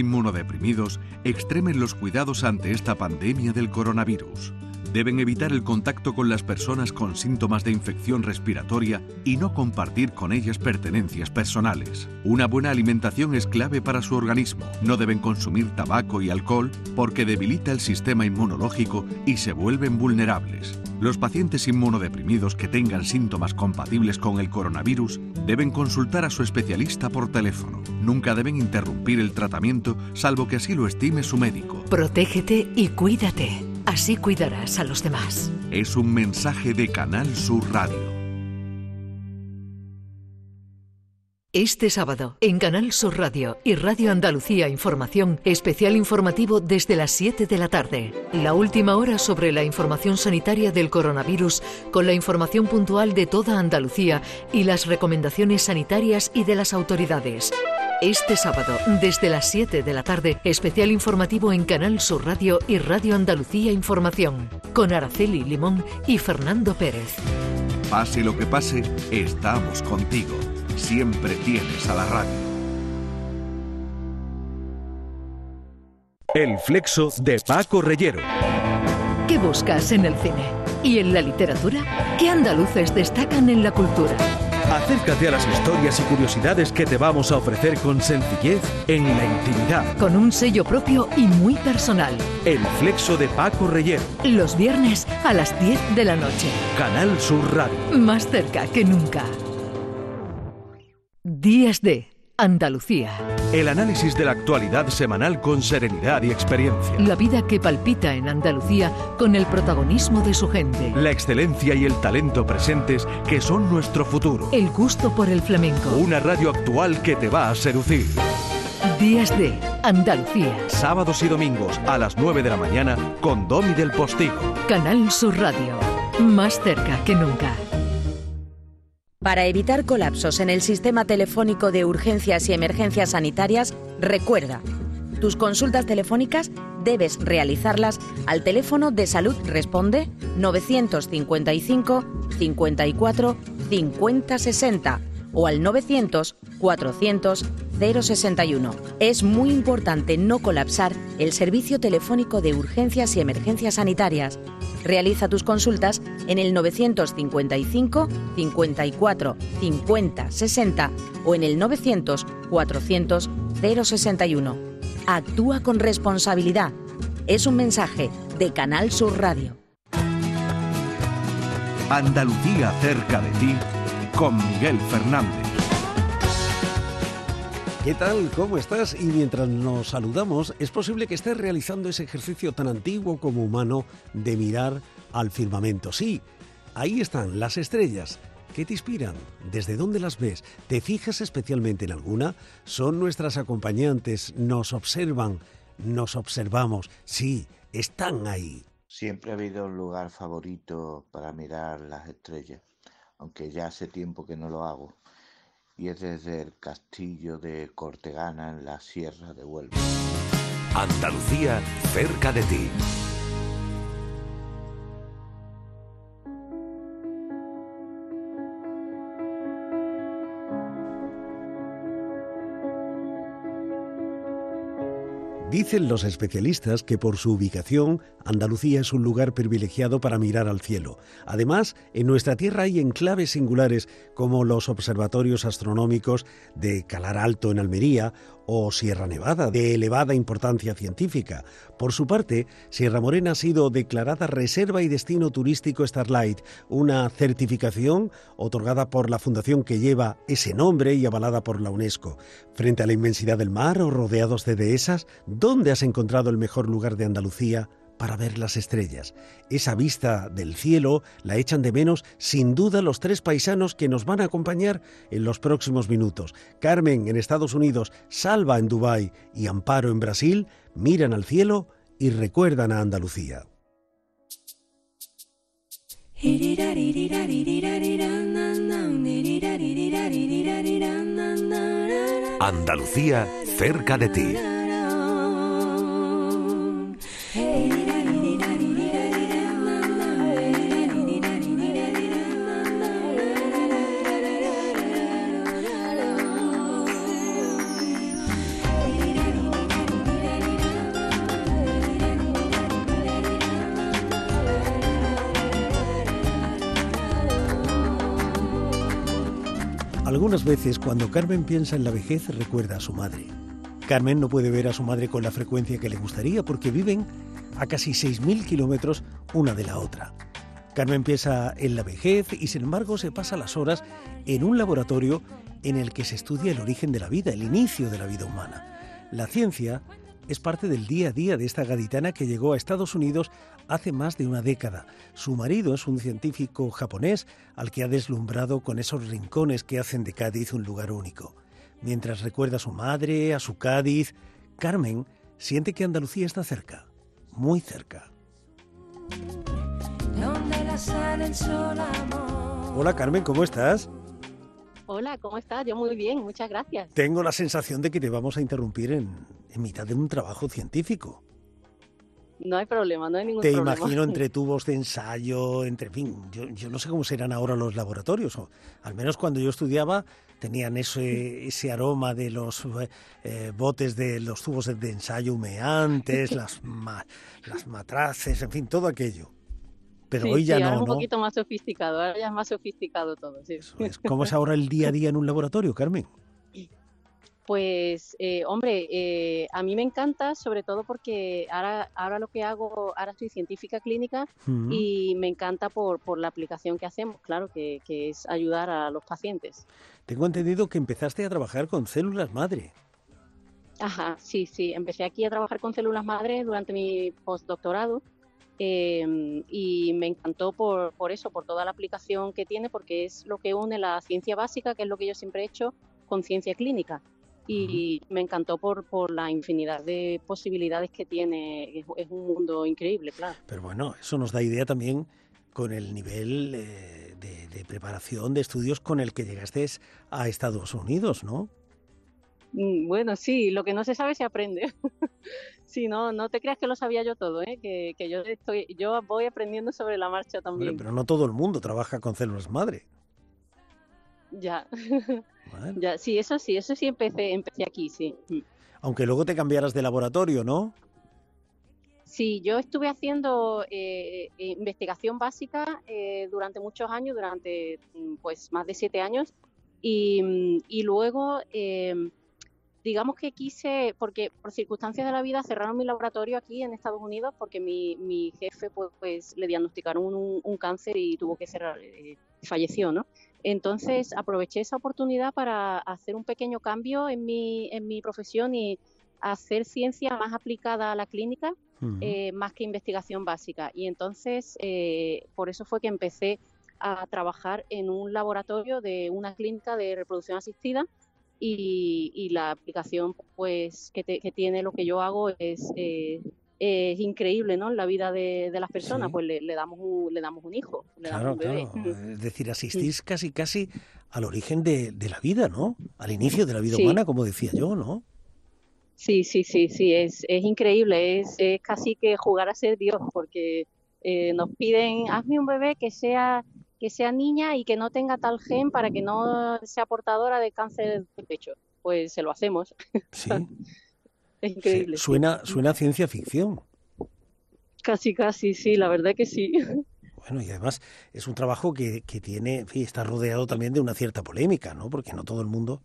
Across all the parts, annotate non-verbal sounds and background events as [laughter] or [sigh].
Inmunodeprimidos extremen los cuidados ante esta pandemia del coronavirus. Deben evitar el contacto con las personas con síntomas de infección respiratoria y no compartir con ellas pertenencias personales. Una buena alimentación es clave para su organismo. No deben consumir tabaco y alcohol porque debilita el sistema inmunológico y se vuelven vulnerables. Los pacientes inmunodeprimidos que tengan síntomas compatibles con el coronavirus deben consultar a su especialista por teléfono. Nunca deben interrumpir el tratamiento salvo que así lo estime su médico. Protégete y cuídate. Así cuidarás a los demás. Es un mensaje de Canal Sur Radio. Este sábado, en Canal Sur Radio y Radio Andalucía Información, especial informativo desde las 7 de la tarde. La última hora sobre la información sanitaria del coronavirus, con la información puntual de toda Andalucía y las recomendaciones sanitarias y de las autoridades. Este sábado, desde las 7 de la tarde, especial informativo en Canal Sur Radio y Radio Andalucía Información, con Araceli Limón y Fernando Pérez. Pase lo que pase, estamos contigo. Siempre tienes a la radio. El flexo de Paco Reyero. ¿Qué buscas en el cine? ¿Y en la literatura? ¿Qué andaluces destacan en la cultura? Acércate a las historias y curiosidades que te vamos a ofrecer con sencillez en la intimidad. Con un sello propio y muy personal. El flexo de Paco Reyero. Los viernes a las 10 de la noche. Canal Sur Radio. Más cerca que nunca. Días de Andalucía. El análisis de la actualidad semanal con serenidad y experiencia. La vida que palpita en Andalucía con el protagonismo de su gente. La excelencia y el talento presentes que son nuestro futuro. El gusto por el flamenco. Una radio actual que te va a seducir. Días de Andalucía. Sábados y domingos a las 9 de la mañana con Domi del Postigo. Canal Sur Radio. Más cerca que nunca. Para evitar colapsos en el sistema telefónico de urgencias y emergencias sanitarias, recuerda, tus consultas telefónicas debes realizarlas al teléfono de Salud Responde 955 54 50 60 o al 900 400 061. Es muy importante no colapsar el servicio telefónico de urgencias y emergencias sanitarias. Realiza tus consultas en el 955 54 50 60 o en el 900 400 061. Actúa con responsabilidad. Es un mensaje de Canal Sur Radio. Andalucía cerca de ti con Miguel Fernández. ¿Qué tal? ¿Cómo estás? Y mientras nos saludamos, es posible que estés realizando ese ejercicio tan antiguo como humano de mirar al firmamento. Sí, ahí están las estrellas. ¿Qué te inspiran? ¿Desde dónde las ves? ¿Te fijas especialmente en alguna? Son nuestras acompañantes, nos observan, nos observamos. Sí, están ahí. Siempre ha habido un lugar favorito para mirar las estrellas, aunque ya hace tiempo que no lo hago y es desde el castillo de Cortegana en la Sierra de Huelva. Andalucía cerca de ti. Dicen los especialistas que por su ubicación, Andalucía es un lugar privilegiado para mirar al cielo. Además, en nuestra tierra hay enclaves singulares como los observatorios astronómicos de Calar Alto en Almería o Sierra Nevada, de elevada importancia científica. Por su parte, Sierra Morena ha sido declarada Reserva y Destino Turístico Starlight, una certificación otorgada por la fundación que lleva ese nombre y avalada por la UNESCO. Frente a la inmensidad del mar o rodeados de dehesas, ¿dónde has encontrado el mejor lugar de Andalucía? Para ver las estrellas. Esa vista del cielo la echan de menos sin duda los tres paisanos que nos van a acompañar en los próximos minutos. Carmen en Estados Unidos, Salva en Dubái y Amparo en Brasil miran al cielo y recuerdan a Andalucía. Andalucía cerca de ti. Algunas veces cuando Carmen piensa en la vejez recuerda a su madre. Carmen no puede ver a su madre con la frecuencia que le gustaría porque viven a casi 6.000 kilómetros una de la otra. Carmen piensa en la vejez y sin embargo se pasa las horas en un laboratorio en el que se estudia el origen de la vida, el inicio de la vida humana. La ciencia es parte del día a día de esta gaditana que llegó a Estados Unidos hace más de una década. Su marido es un científico japonés al que ha deslumbrado con esos rincones que hacen de Cádiz un lugar único. Mientras recuerda a su madre, a su Cádiz, Carmen siente que Andalucía está cerca, muy cerca. Hola Carmen, ¿cómo estás? Hola, ¿cómo estás? Yo muy bien, muchas gracias. Tengo la sensación de que te vamos a interrumpir en, mitad de un trabajo científico. No hay problema, no hay ningún Te problema. Te imagino entre [laughs] tubos de ensayo, entre, fin, yo, no sé cómo serán ahora los laboratorios, o al menos cuando yo estudiaba tenían ese, ese aroma de los eh, botes de los tubos de ensayo humeantes, [laughs] las, las matraces, en fin, todo aquello. Pero hoy ya sí, no, ahora es un poquito más sofisticado, ahora ya es más sofisticado todo. Sí. ¿Cómo es ahora el día a día en un laboratorio, Carmen? Pues, eh, hombre, eh, a mí me encanta, sobre todo porque ahora, ahora lo que hago, ahora soy científica clínica y me encanta por, por la aplicación que hacemos, claro, que, que es ayudar a los pacientes. Tengo entendido que empezaste a trabajar con células madre. Ajá, sí, sí. Empecé aquí a trabajar con células madre durante mi postdoctorado eh, y me encantó por, por, eso, por toda la aplicación que tiene, porque es lo que une la ciencia básica, que es lo que yo siempre he hecho, con ciencia clínica. Y me encantó por, por la infinidad de posibilidades que tiene. Es, es, un mundo increíble, claro. Pero bueno, eso nos da idea también con el nivel eh, de, de, preparación, de estudios con el que llegaste a Estados Unidos, ¿no? Mm, bueno, sí, lo que no se sabe se aprende. [laughs] sí, no, no te creas que lo sabía yo todo, ¿eh? que, que yo estoy, yo voy aprendiendo sobre la marcha también. Pero no todo el mundo trabaja con células madre. Ya. Bueno. ya, sí, eso sí, eso sí empecé, empecé aquí, sí. Mm. Aunque luego te cambiaras de laboratorio, ¿no? Sí, yo estuve haciendo eh, investigación básica eh, durante muchos años, durante pues más de siete años, y, y luego eh, digamos que quise, porque por circunstancias de la vida cerraron mi laboratorio aquí en Estados Unidos porque mi, mi jefe pues, pues, le diagnosticaron un, un, cáncer y tuvo que cerrar, eh, falleció, ¿no? Entonces aproveché esa oportunidad para hacer un pequeño cambio en mi, en mi profesión y hacer ciencia más aplicada a la clínica, uh -huh. eh, más que investigación básica. Y entonces eh, por eso fue que empecé a trabajar en un laboratorio de una clínica de reproducción asistida y, y la aplicación pues que, te, que, tiene lo que yo hago es, eh, es increíble ¿no? la vida de, de las personas, sí. pues le, le, damos un, le damos un hijo, le claro, damos un bebé. Claro. Es decir, asistís sí. casi casi al origen de, de, la vida, ¿no? Al inicio de la vida sí. humana, como decía yo, ¿no? Sí, sí, sí, sí, es, es increíble, es, es casi que jugar a ser Dios, porque eh, nos piden, hazme un bebé que sea que sea niña y que no tenga tal gen para que no sea portadora de cáncer de pecho. Pues se lo hacemos. Sí. [laughs] es increíble. Sí. Suena, suena ciencia ficción. Casi, casi, sí, la verdad que sí. Bueno, y además es un trabajo que, que tiene, está rodeado también de una cierta polémica, ¿no? Porque no todo el mundo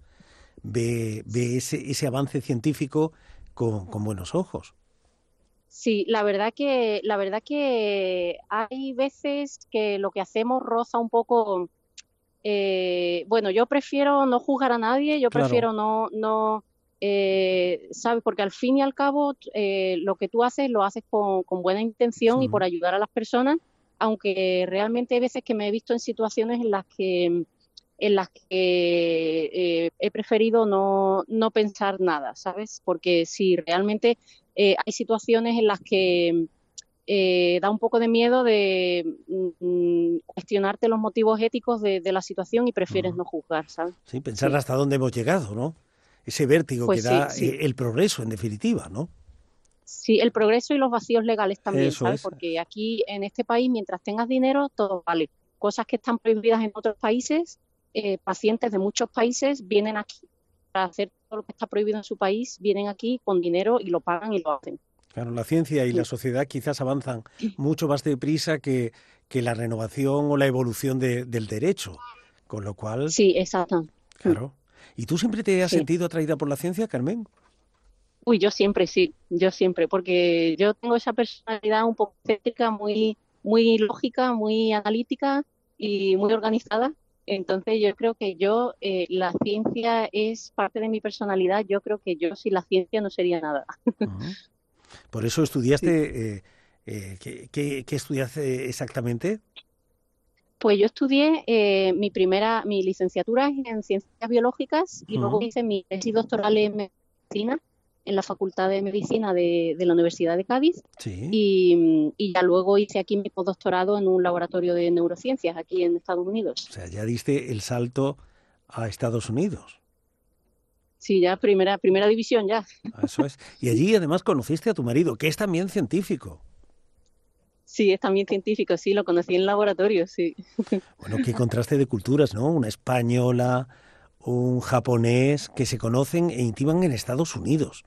ve, ve ese, ese avance científico con, con buenos ojos. Sí, la verdad que la verdad que hay veces que lo que hacemos roza un poco. Eh, bueno, yo prefiero no juzgar a nadie, yo Claro. prefiero no no eh, sabes porque al fin y al cabo eh, lo que tú haces lo haces con, con buena intención y por ayudar a las personas, aunque realmente hay veces que me he visto en situaciones en las que en las que eh, he preferido no, no pensar nada, ¿sabes? Porque si realmente eh, hay situaciones en las que eh, da un poco de miedo de mm, cuestionarte los motivos éticos de, de la situación y prefieres no juzgar, ¿sabes? Sí, pensar hasta dónde hemos llegado, ¿no? Ese vértigo Pues que sí, da sí. eh, el progreso, en definitiva, ¿no? Sí, el progreso y los vacíos legales también, Eso ¿sabes? es. Porque aquí en este país, mientras tengas dinero, todo vale. Cosas que están prohibidas en otros países, eh, pacientes de muchos países vienen aquí para hacer todo lo que está prohibido en su país, vienen aquí con dinero y lo pagan y lo hacen. Claro, la ciencia y Sí. la sociedad quizás avanzan [clears throat] mucho más deprisa que, que la renovación o la evolución de- del derecho, con lo cual Sí, exacto. Claro. ¿Y tú siempre te has sentido atraída por la ciencia, Carmen? Uy, yo siempre sí, yo siempre, porque yo tengo esa personalidad un poco céntrica, muy, muy lógica, muy analítica y muy organizada. Entonces yo creo que yo, eh, la ciencia es parte de mi personalidad, yo creo que yo sin la ciencia no sería nada. [laughs] Por eso estudiaste, eh, eh, ¿qué, qué, estudiaste exactamente? Pues yo estudié mi primera, mi licenciatura en ciencias biológicas y luego hice mi tesis doctoral en medicina en la Facultad de Medicina de, la Universidad de Cádiz y, ya luego hice aquí mi postdoctorado en un laboratorio de neurociencias aquí en Estados Unidos. O sea, ya diste el salto a Estados Unidos. Sí, ya primera, primera división ya. Eso es. Y allí además conociste a tu marido, que es también científico. Sí, es también científico, sí, lo conocí en laboratorio, sí. [laughs] Bueno, qué contraste de culturas, ¿no? Una española, un japonés que se conocen e intiman en Estados Unidos.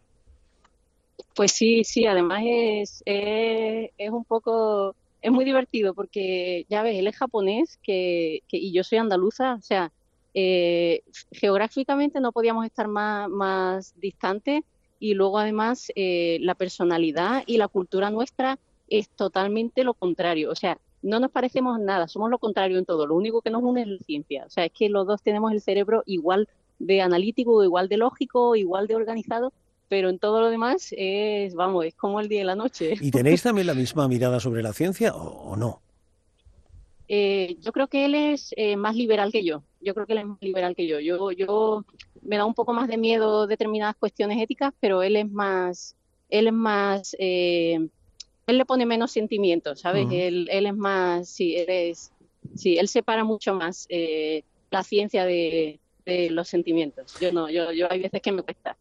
Pues sí, sí, además es, es, un poco, es muy divertido porque, ya ves, él es japonés que, y yo soy andaluza, o sea, eh, geográficamente no podíamos estar más, más distantes y luego además eh, la personalidad y la cultura nuestra es totalmente lo contrario, o sea, no nos parecemos nada, somos lo contrario en todo, lo único que nos une es la ciencia, o sea, es que los dos tenemos el cerebro igual de analítico, igual de lógico, igual de organizado, pero en todo lo demás es, vamos, es como el día y la noche. ¿Y tenéis también la misma mirada sobre la ciencia o, no? Eh, yo creo que él es eh, más liberal que yo. Yo creo que él es más liberal que yo. Yo, yo me da un poco más de miedo determinadas cuestiones éticas, pero él es más, él es más, eh, él le pone menos sentimientos, ¿sabes? él, él, es más, sí, él es, sí, él separa mucho más la ciencia de, de, los sentimientos. Yo no, yo, yo hay veces que me cuesta.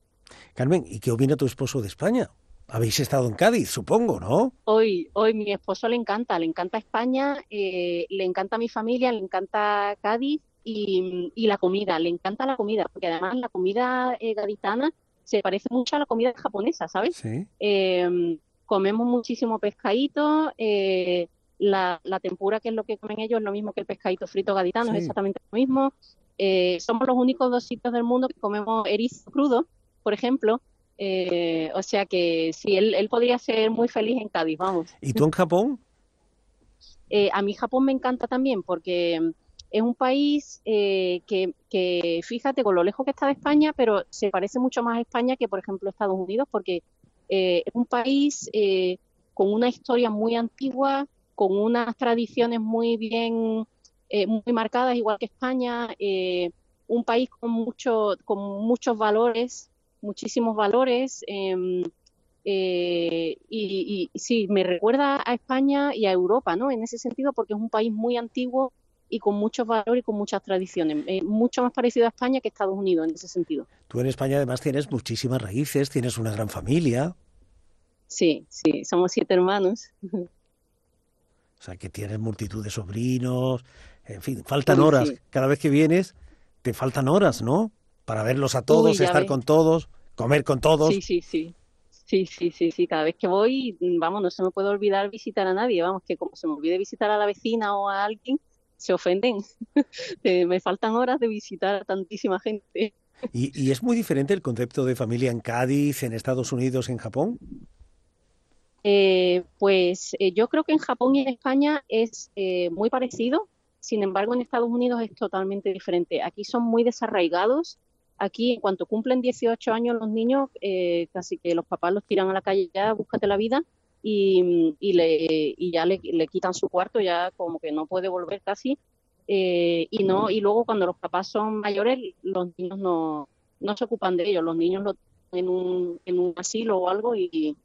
Carmen, ¿y qué opina tu esposo de España? Habéis estado en Cádiz, supongo, ¿no? Hoy, hoy mi esposo le encanta, le encanta España, eh, le encanta mi familia, le encanta Cádiz y, la comida, le encanta la comida, porque además la comida eh, gaditana se parece mucho a la comida japonesa, ¿sabes? Sí. Em, comemos muchísimo pescadito, eh, la, tempura, que es lo que comen ellos, es lo mismo que el pescadito frito gaditano, es exactamente lo mismo. somos los únicos dos sitios del mundo que comemos erizo crudo, por ejemplo. Eh, o sea que sí, él, él podría ser muy feliz en Cádiz, vamos. ¿Y tú en Japón? [laughs] Eh, a mí Japón me encanta también porque es un país eh, que, que, fíjate, con lo lejos que está de España, pero se parece mucho más a España que, por ejemplo, Estados Unidos, porque es un país con una historia muy antigua, con unas tradiciones muy bien, muy marcadas, igual que España, un país con, mucho, con muchos valores muchísimos valores. Em, eh, y, sí, me recuerda a España y a Europa, ¿no? En ese sentido, porque es un país muy antiguo y con muchos valores y con muchas tradiciones. Eh, mucho más parecido a España que Estados Unidos en ese sentido. Tú en España además tienes muchísimas raíces, tienes una gran familia. Sí, sí, somos siete hermanos. O sea, que tienes multitud de sobrinos, en fin, faltan horas. Cada vez que vienes, te faltan horas, ¿no? para verlos a todos, estar con todos, comer con todos. Sí, sí, sí. Sí, sí, sí, sí. Cada vez que voy, vamos, no se me puede olvidar visitar a nadie. Vamos, que como se me olvide visitar a la vecina o a alguien, se ofenden. [laughs] Eh, me faltan horas de visitar a tantísima gente. ¿Y, es muy diferente el concepto de familia en Cádiz, en Estados Unidos, en Japón? Eh, pues eh, yo creo que en Japón y en España es muy parecido. Sin embargo, en Estados Unidos es totalmente diferente. Aquí son muy desarraigados Aquí, en cuanto cumplen 18 años los niños, eh, casi que los papás los tiran a la calle ya, búscate la vida, y, le, ya le, quitan su cuarto, ya como que no puede volver casi. Eh, y no y luego cuando los papás son mayores, los niños no, no se ocupan de ellos, los niños lo en un, en un asilo o algo y,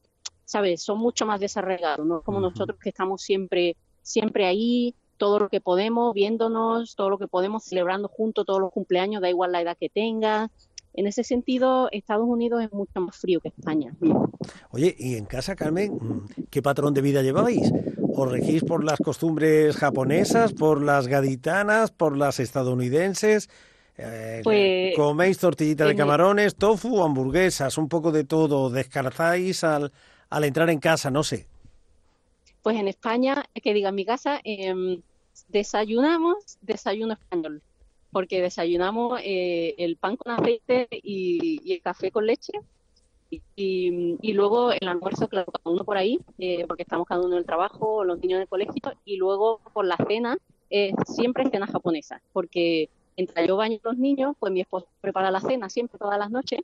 ¿sabes? Son mucho más desarraigados, no como nosotros que estamos siempre, siempre ahí, todo lo que podemos, viéndonos, todo lo que podemos, celebrando juntos todos los cumpleaños, da igual la edad que tenga. En ese sentido, Estados Unidos es mucho más frío que España. Oye, ¿y en casa, Carmen, qué patrón de vida lleváis? ¿Os regís por las costumbres japonesas, por las gaditanas, por las estadounidenses? Eh, pues, ¿Coméis tortillita de camarones, tofu o hamburguesas? Un poco de todo. ¿Descartáis al, al entrar en casa? No sé. Pues en España, que diga en mi casa, eh, desayunamos desayuno español. Porque desayunamos eh, el pan con aceite y, el café con leche. Y, luego el almuerzo, claro, cada uno por ahí, eh, porque estamos cada uno en el trabajo, los niños en el colegio, y luego por la cena, siempre cena japonesa, porque mientras yo baño a los niños, pues mi esposo prepara la cena siempre todas las noches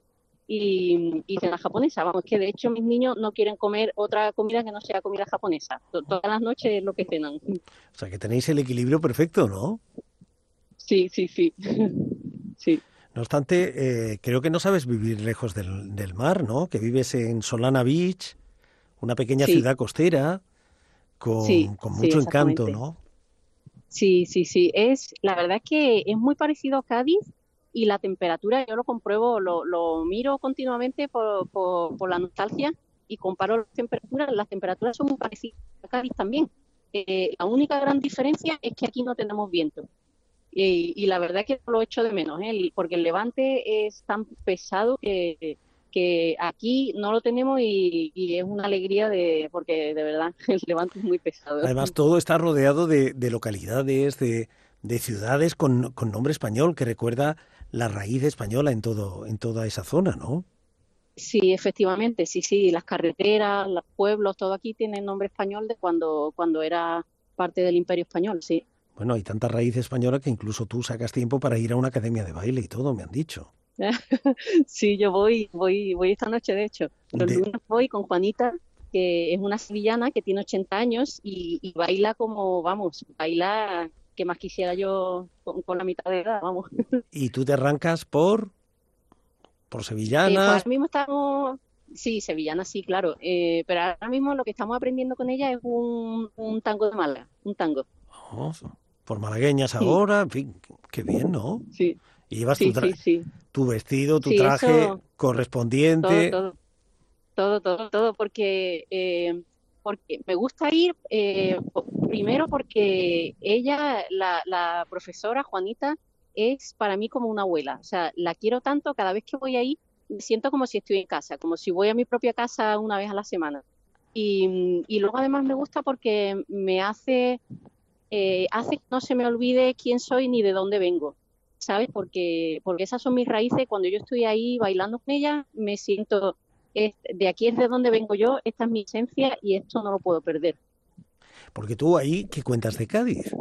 y, y cena japonesa. Vamos, que de hecho mis niños no quieren comer otra comida que no sea comida japonesa. Todas las noches es lo que cenan. O sea, que tenéis el equilibrio perfecto, ¿no? Sí, sí, sí. [laughs] sí. No obstante, eh, creo que no sabes vivir lejos del, del, mar, ¿no? Que vives en Solana Beach, una pequeña ciudad costera con, con mucho encanto, ¿no? Sí, sí, sí. Es, la verdad es que es muy parecido a Cádiz, y la temperatura, yo lo compruebo, lo, lo miro continuamente por, por, la nostalgia y comparo las temperaturas. Las temperaturas son muy parecidas a Cádiz también. Eh, la única gran diferencia es que aquí no tenemos viento. Y, la verdad que lo echo de menos, ¿eh? porque el levante es tan pesado que, que aquí no lo tenemos y, es una alegría de porque de verdad [laughs] el levante es muy pesado. Además todo está rodeado de, de localidades, de, de ciudades con, con, nombre español que recuerda la raíz española en todo en toda esa zona, ¿no? Sí, efectivamente, sí, sí, las carreteras, los pueblos, todo aquí tiene nombre español de cuando cuando era parte del Imperio español, sí. Bueno, hay tanta raíz española que incluso tú sacas tiempo para ir a una academia de baile y todo, me han dicho. [laughs] sí, yo voy, voy, voy esta noche, de hecho. Los lunes voy con Juanita, que es una sevillana que tiene 80 años y, y baila como, vamos, baila que más quisiera yo con, la mitad de edad, vamos. [laughs] ¿Y tú te arrancas por por sevillana? Eh, pues mismo estamos, sí, sevillana sí, claro, eh, pero ahora mismo lo que estamos aprendiendo con ella es un, tango de Málaga, un tango. Oh, por malagueñas ahora, en fin, qué bien, ¿no? Sí. Y llevas tu, tu, vestido, tu traje correspondiente. Todo, todo, todo, todo, porque eh, porque me gusta ir, eh, primero porque ella, la, profesora Juanita, es para mí como una abuela. O sea, la quiero tanto, cada vez que voy ahí me siento como si estoy en casa, como si voy a mi propia casa una vez a la semana. Y, luego además me gusta porque me hace, eh, hace que no se me olvide quién soy ni de dónde vengo. ¿Sabes? Porque, porque esas son mis raíces. Cuando yo estoy ahí bailando con ella, me siento de aquí es de donde vengo yo, esta es mi esencia y esto no lo puedo perder. Porque tú ahí, ¿qué cuentas de Cádiz?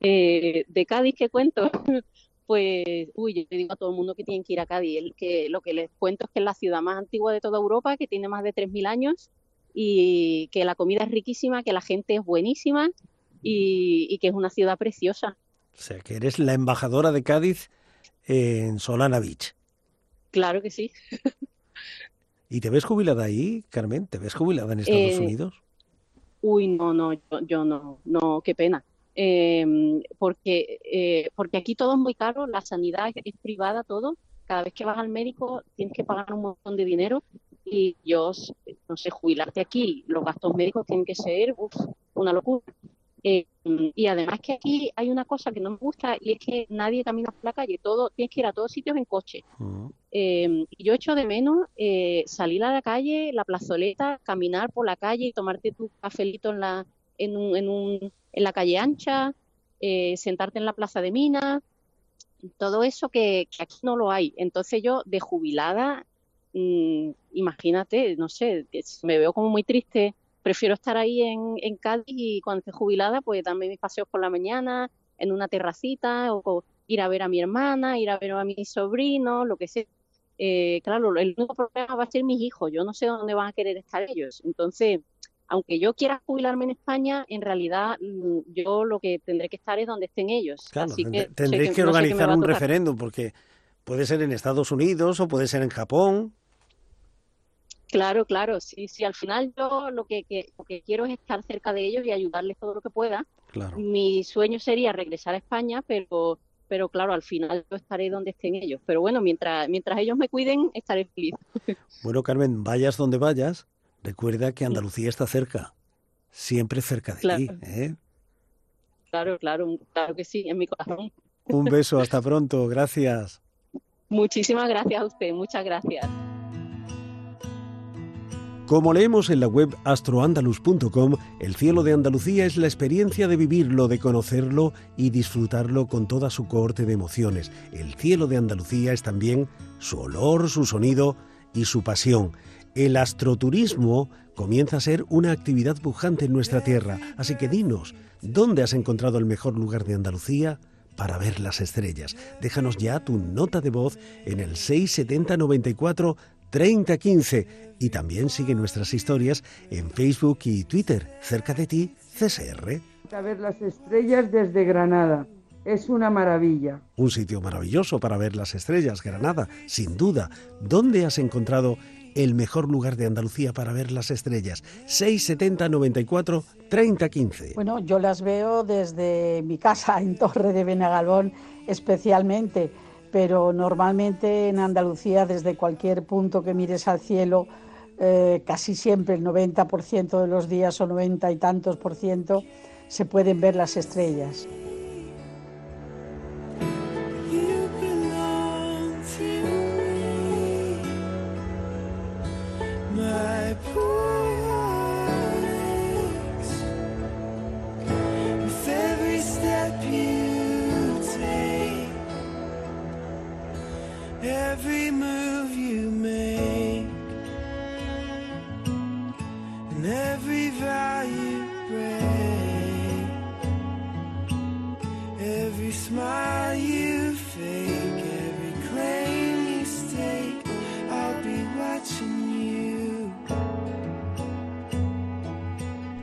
Eh, de Cádiz, ¿qué cuento? [laughs] pues, uy, yo le digo a todo el mundo que tienen que ir a Cádiz. Que, lo que les cuento es que es la ciudad más antigua de toda Europa, que tiene más de 3.000 años y que la comida es riquísima, que la gente es buenísima y, y que es una ciudad preciosa. O sea, que eres la embajadora de Cádiz en Solana Beach. Claro que sí. ¿Y te ves jubilada ahí, Carmen? ¿Te ves jubilada en Estados eh, Unidos? Uy, no, no, yo, no, no, qué pena. Em, porque, eh, porque aquí todo es muy caro, la sanidad es privada, todo. Cada vez que vas al médico tienes que pagar un montón de dinero y yo, no sé, jubilarte aquí, los gastos médicos tienen que ser una locura. Eh, y además que aquí hay una cosa que no me gusta y es que nadie camina por la calle, todo tienes que ir a todos sitios en coche. Eh, y yo echo de menos eh, salir a la calle, la plazoleta, caminar por la calle y tomarte tu cafelito en la, en, un, en, un, en la calle ancha, sentarte en la plaza de Minas, todo eso que, aquí no lo hay. Entonces yo de jubilada, mm, imagínate, no sé, me veo como muy triste prefiero estar ahí en, en Cádiz y cuando esté jubilada, pues darme mis paseos por la mañana en una terracita o, ir a ver a mi hermana, ir a ver a mi sobrino, lo que sea. Eh, claro, el único problema va a ser mis hijos. Yo no sé dónde van a querer estar ellos. Entonces, aunque yo quiera jubilarme en España, en realidad mm, yo lo que tendré que estar es donde estén ellos. Claro, tendréis que, organizar un referéndum porque puede ser en Estados Unidos o puede ser en Japón. Claro, claro, sí, sí. Al final yo lo que, lo que quiero es estar cerca de ellos y ayudarles todo lo que pueda. Claro. Mi sueño sería regresar a España, pero, pero claro, al final yo estaré donde estén ellos. Pero bueno, mientras, mientras ellos me cuiden, estaré feliz. [laughs] Bueno, Carmen, vayas donde vayas, recuerda que Andalucía está cerca, siempre cerca de ti. ¿eh? Claro, claro, claro que sí, en mi corazón. Un beso, [laughs] hasta pronto, gracias. Muchísimas gracias a usted, muchas gracias. Como leemos en la web astroandalus.com, el cielo de Andalucía es la experiencia de vivirlo, de conocerlo y disfrutarlo con toda su cohorte de emociones. El cielo de Andalucía es también su olor, su sonido y su pasión. El astroturismo comienza a ser una actividad pujante en nuestra tierra, así que dinos, ¿dónde has encontrado el mejor lugar de Andalucía? Para ver las estrellas. Déjanos ya tu nota de voz en el 670 94 3015 y también sigue nuestras historias en Facebook y Twitter. Cerca de ti, CSR. A ver las estrellas desde Granada. Es una maravilla. Un sitio maravilloso para ver las estrellas, Granada, sin duda. ¿Dónde has encontrado el mejor lugar de Andalucía para ver las estrellas? 670 94 30 15. Bueno, yo las veo desde mi casa en Torre de Benagalbón especialmente pero normalmente en Andalucía, desde cualquier punto que mires al cielo, eh, casi siempre el 90% de los días o 90 y tantos por ciento se pueden ver las estrellas.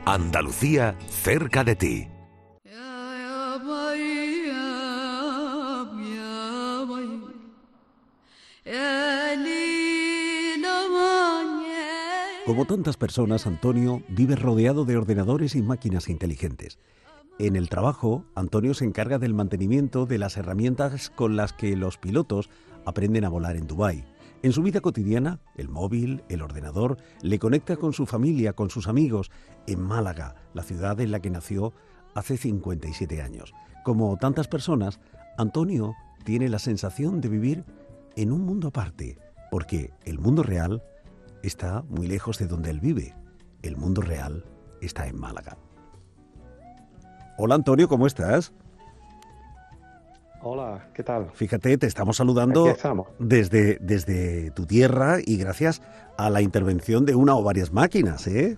Andalucía cerca de ti. Como tantas personas, Antonio vive rodeado de ordenadores y máquinas inteligentes. En el trabajo, Antonio se encarga del mantenimiento de las herramientas con las que los pilotos aprenden a volar en Dubái. En su vida cotidiana, el móvil, el ordenador, le conecta con su familia, con sus amigos, en Málaga, la ciudad en la que nació hace 57 años. Como tantas personas, Antonio tiene la sensación de vivir en un mundo aparte, porque el mundo real está muy lejos de donde él vive. El mundo real está en Málaga. Hola Antonio, ¿cómo estás? Hola, ¿qué tal? Fíjate, te estamos saludando desde, desde tu tierra y gracias a la intervención de una o varias máquinas, ¿eh?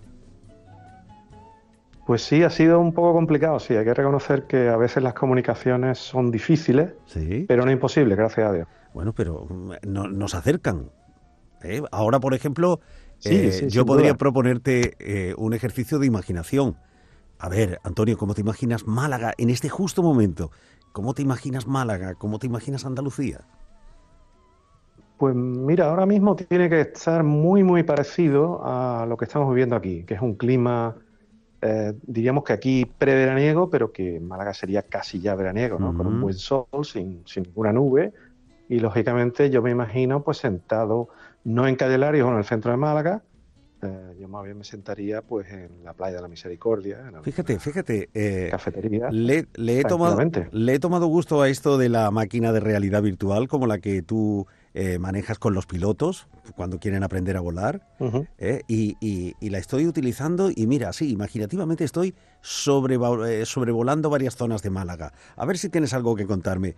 Pues sí, ha sido un poco complicado, sí. Hay que reconocer que a veces las comunicaciones son difíciles, ¿Sí? pero no imposibles, gracias a Dios. Bueno, pero mm, nos acercan. ¿eh? Ahora, por ejemplo, eh, yo podría proponerte eh, un ejercicio de imaginación. A ver, Antonio, ¿cómo te imaginas Málaga en este justo momento? ¿Cómo te imaginas Málaga? ¿Cómo te imaginas Andalucía? Pues mira, ahora mismo tiene que estar muy, muy parecido a lo que estamos viviendo aquí, que es un clima, eh, diríamos que aquí preveraniego, pero que Málaga sería casi ya veraniego, ¿no? Con un buen sol, sin, sin ninguna nube. Y lógicamente yo me imagino pues sentado, no en Calle o en el centro de Málaga, eh, yo más bien me sentaría pues en la playa de la Misericordia. fíjate, fíjate. Eh, cafetería. Le, he tomado, le he tomado gusto a esto de la máquina de realidad virtual como la que tú eh, manejas con los pilotos cuando quieren aprender a volar. y, la estoy utilizando y mira, sí, imaginativamente estoy sobrevolando varias zonas de Málaga. A ver si tienes algo que contarme.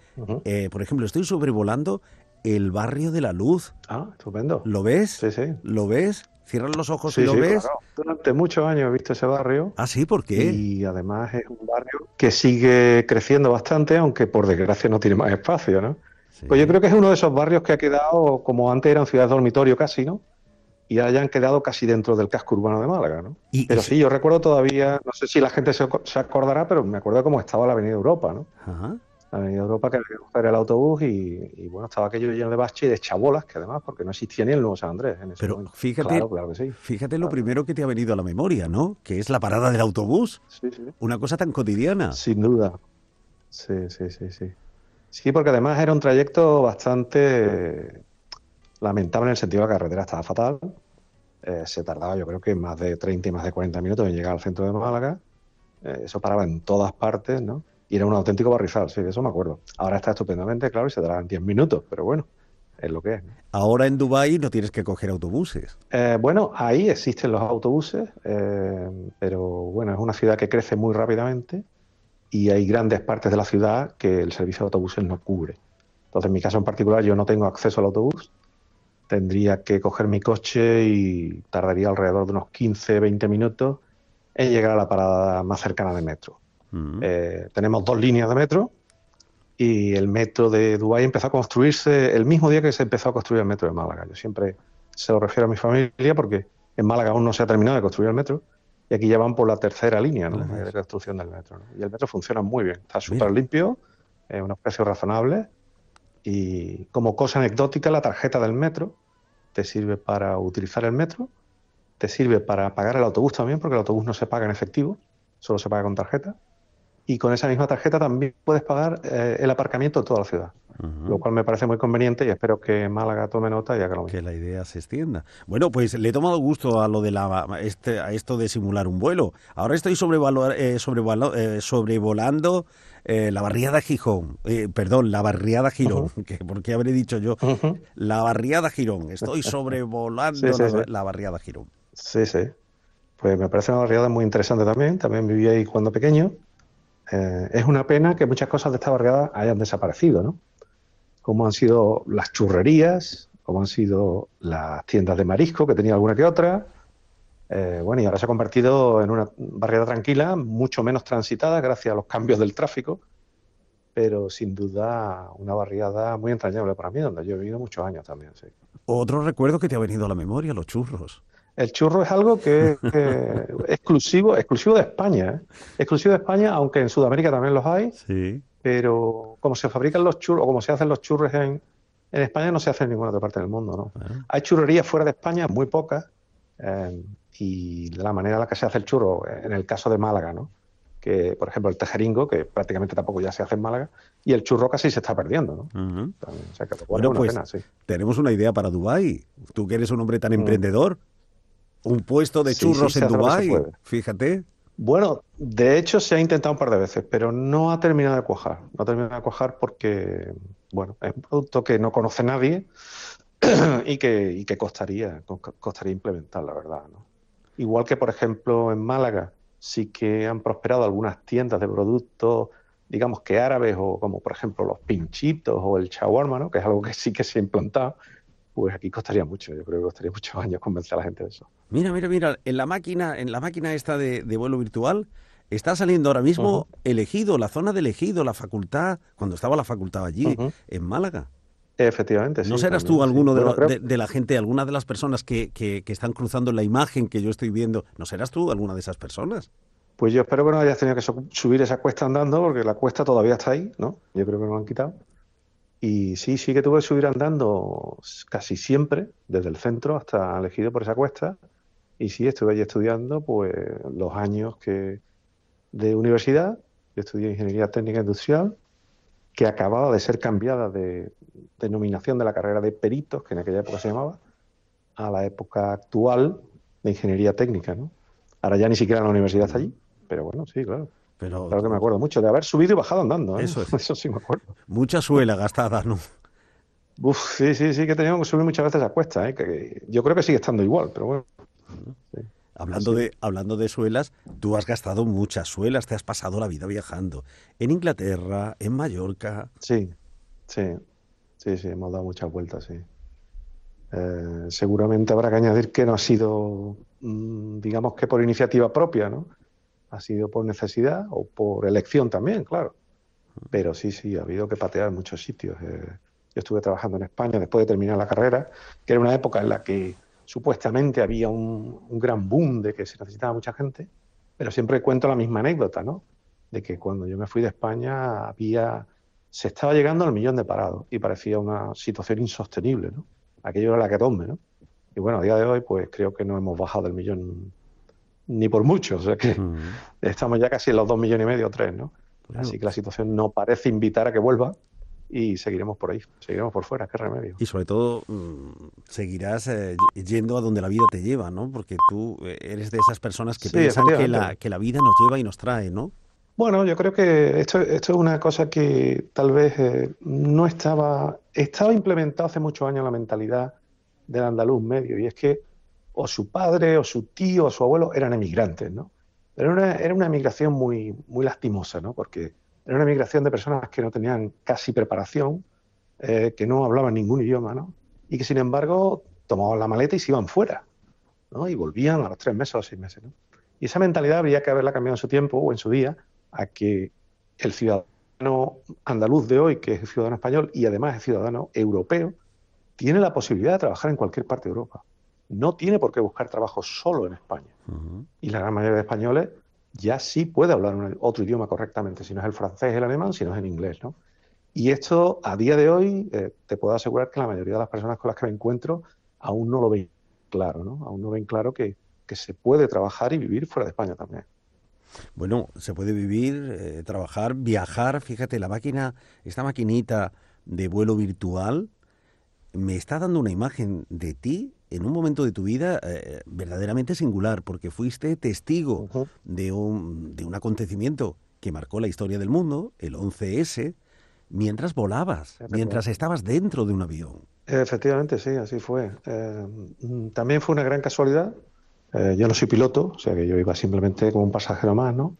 por ejemplo, estoy sobrevolando el barrio de la Luz. Ah, estupendo. ¿Lo ves? Sí, sí. ¿Lo ves? Cierras los ojos y lo ves. Durante muchos años he visto ese barrio. Ah, sí, ¿por qué? Y además es un barrio que sigue creciendo bastante, aunque por desgracia no tiene más espacio, ¿no? Pues yo creo que es uno de esos barrios que ha quedado, como antes eran ciudades dormitorio casi, ¿no? Y hayan quedado casi dentro del casco urbano de Málaga, ¿no? pero sí, yo recuerdo todavía, no sé si la gente se, se acordará, pero me acuerdo cómo estaba la Avenida Europa, ¿no? Ajá. Avenida Europa que había que coger el autobús y, bueno, estaba aquello lleno de baches y de chabolas, que además, porque no existía ni el Nuevo San Andrés en ese Pero fíjate, fíjate lo primero que te ha venido a la memoria, ¿no? Que es la parada del autobús. Sí, sí. Una cosa tan cotidiana. Sin duda. Sí, sí, sí, sí. Sí, porque además era un trayecto bastante lamentable en el sentido de que la carretera estaba fatal. Eh, se tardaba yo creo que más de 30 y más de 40 minutos en llegar al centro de Málaga. Eh, eso paraba en todas partes, ¿no? Y era un auténtico barrizal, sí, de eso me acuerdo. Ahora está estupendamente, claro, y se darán 10 minutos, pero bueno, es lo que es. Ahora en Dubái no tienes que coger autobuses. Eh, bueno, ahí existen los autobuses, eh, pero bueno, es una ciudad que crece muy rápidamente y hay grandes partes de la ciudad que el servicio de autobuses no cubre. Entonces, en mi caso en particular, yo no tengo acceso al autobús. Tendría que coger mi coche y tardaría alrededor de unos 15, 20 minutos en llegar a la parada más cercana de metro. Eh, tenemos dos líneas de metro y el metro de Dubái empezó a construirse el mismo día que se empezó a construir el metro de Málaga. Yo siempre se lo refiero a mi familia porque en Málaga aún no se ha terminado de construir el metro y aquí ya van por la tercera línea de construcción del metro. Y el metro funciona muy bien, está súper limpio, es unos precios razonables y como cosa anecdótica la tarjeta del metro te sirve para utilizar el metro, te sirve para pagar el autobús también porque el autobús no se paga en efectivo, solo se paga con tarjeta y con esa misma tarjeta también puedes pagar eh, el aparcamiento de toda la ciudad. Lo cual me parece muy conveniente y espero que Málaga tome nota y haga lo mismo. Que la idea se extienda. Bueno, pues le he tomado gusto a lo de la este, a esto de simular un vuelo. Ahora estoy eh, eh, sobrevolando la barriada Gijón. perdón, la barriada Girón. ¿Por qué habré dicho yo? La barriada Girón. Estoy sobrevolando [laughs] la, la barriada Girón. Sí, sí. Pues me parece una barriada muy interesante también. También viví ahí cuando pequeño. Eh, es una pena que muchas cosas de esta barriada hayan desaparecido, ¿no? Como han sido las churrerías, como han sido las tiendas de marisco, que tenía alguna que otra. Eh, bueno, y ahora se ha convertido en una barriada tranquila, mucho menos transitada gracias a los cambios del tráfico, pero sin duda una barriada muy entrañable para mí, donde yo he vivido muchos años también. Sí. Otro recuerdo que te ha venido a la memoria, los churros. El churro es algo que, [laughs] es exclusivo, exclusivo de España, ¿eh? exclusivo de España, aunque en Sudamérica también los hay. Sí. Pero como se fabrican los churros o como se hacen los churros en, en España, no se hace en ninguna otra parte del mundo, ¿no? Ah. Hay churrerías fuera de España, muy pocas, eh, y de la manera en la que se hace el churro, en el caso de Málaga, ¿no? Que, por ejemplo, el tejeringo, que prácticamente tampoco ya se hace en Málaga, y el churro casi se está perdiendo, ¿no? bueno, pues tenemos una idea para Dubái. Tú que eres un hombre tan mm. emprendedor, un puesto de churros en Dubái, fíjate. Bueno, de hecho se ha intentado un par de veces, pero no ha terminado de cuajar. No ha terminado de cuajar porque, bueno, es un producto que no conoce nadie [clears throat] y que, y que costaría, costaría implementar, la verdad. Igual que, por ejemplo, en Málaga sí que han prosperado algunas tiendas de productos, digamos que árabes, o como por ejemplo los pinchitos o el shawarma, ¿no? que es algo que sí que se ha implantado pues aquí costaría mucho. Yo creo que costaría [laughs] muchos años convencer a la gente de eso. Mira, mira, mira, en la máquina, en la máquina esta de, vuelo virtual está saliendo ahora mismo elegido, la zona de elegido, la facultad, cuando estaba la facultad allí, en Málaga. Efectivamente, ¿No serás tú alguno de, la gente, alguna de las personas que, que, están cruzando la imagen que yo estoy viendo? ¿No serás tú alguna de esas personas? Pues yo espero que no hayas tenido que subir esa cuesta andando, porque la cuesta todavía está ahí, ¿no? Yo creo que no lo han quitado. Y sí, sí que tuve que subir andando casi siempre, desde el centro hasta elegido por esa cuesta. Y sí, estuve allí estudiando pues los años que de universidad. Yo estudié Ingeniería Técnica Industrial, que acababa de ser cambiada de denominación de la carrera de peritos, que en aquella época se llamaba, a la época actual de Ingeniería Técnica, ¿no? Ahora ya ni siquiera la universidad está allí, pero bueno, sí, claro. Pero, claro que me acuerdo mucho de haber subido y bajado andando. ¿eh? Eso, [laughs] Eso sí me acuerdo. Mucha suela gastada, ¿no? Uf, sí, sí, sí que teníamos que subir muchas veces a cuesta. ¿eh? Que yo creo que sigue estando igual, pero bueno. Hablando de, hablando de suelas, tú has gastado muchas suelas, te has pasado la vida viajando. En Inglaterra, en Mallorca. Sí, sí, sí, sí, hemos dado muchas vueltas, sí. Eh, seguramente habrá que añadir que no ha sido, mm, digamos que por iniciativa propia, ¿no? Ha sido por necesidad o por elección también, claro. Pero sí, sí, ha habido que patear en muchos sitios. Eh, yo estuve trabajando en España después de terminar la carrera, que era una época en la que supuestamente había un, gran boom de que se necesitaba mucha gente, pero siempre cuento la misma anécdota, ¿no? De que cuando yo me fui de España había, se estaba llegando al millón de parados y parecía una situación insostenible, ¿no? Aquello era la que tome, ¿no? Y bueno, a día de hoy, pues creo que no hemos bajado del millón ni por mucho. O sea que estamos ya casi en los dos millones y medio, tres, ¿no? Así que la situación no parece invitar a que vuelva y seguiremos por ahí, seguiremos por fuera, qué remedio. Y sobre todo mm, seguirás eh, yendo a donde la vida te lleva, ¿no? Porque tú eh, eres de esas personas que piensan que la, que la vida nos lleva y nos trae, ¿no? Bueno, yo creo que esto, esto es una cosa que tal vez eh, no estaba, estaba implementado hace muchos años en la mentalidad del andaluz medio, y es que o su padre, o su tío, o su abuelo eran emigrantes, ¿no? Pero era una, era una migración muy, muy lastimosa, ¿no? Porque era una migración de personas que no tenían casi preparación, eh, que no hablaban ningún idioma, ¿no? Y que sin embargo tomaban la maleta y se iban fuera, ¿no? Y volvían a los tres meses o seis meses, ¿no? Y esa mentalidad habría que haberla cambiado en su tiempo o en su día a que el ciudadano andaluz de hoy, que es ciudadano español y además es ciudadano europeo, tiene la posibilidad de trabajar en cualquier parte de Europa. No tiene por qué buscar trabajo solo en España. Y la gran mayoría de españoles ya sí puede hablar otro idioma correctamente, si no es el francés, el alemán, si no es el inglés, ¿no? Y esto, a día de hoy, eh, te puedo asegurar que la mayoría de las personas con las que me encuentro aún no lo ven claro, ¿no? Aún no ven claro que, que se puede trabajar y vivir fuera de España también. Bueno, se puede vivir, eh, trabajar, viajar. Fíjate, la máquina, esta maquinita de vuelo virtual, me está dando una imagen de ti en un momento de tu vida eh, verdaderamente singular, porque fuiste testigo de, un, de un acontecimiento que marcó la historia del mundo, el 11S, mientras volabas, mientras estabas dentro de un avión. Efectivamente, sí, así fue. Eh, también fue una gran casualidad eh, yo no soy piloto, o sea que yo iba simplemente como un pasajero más, ¿no?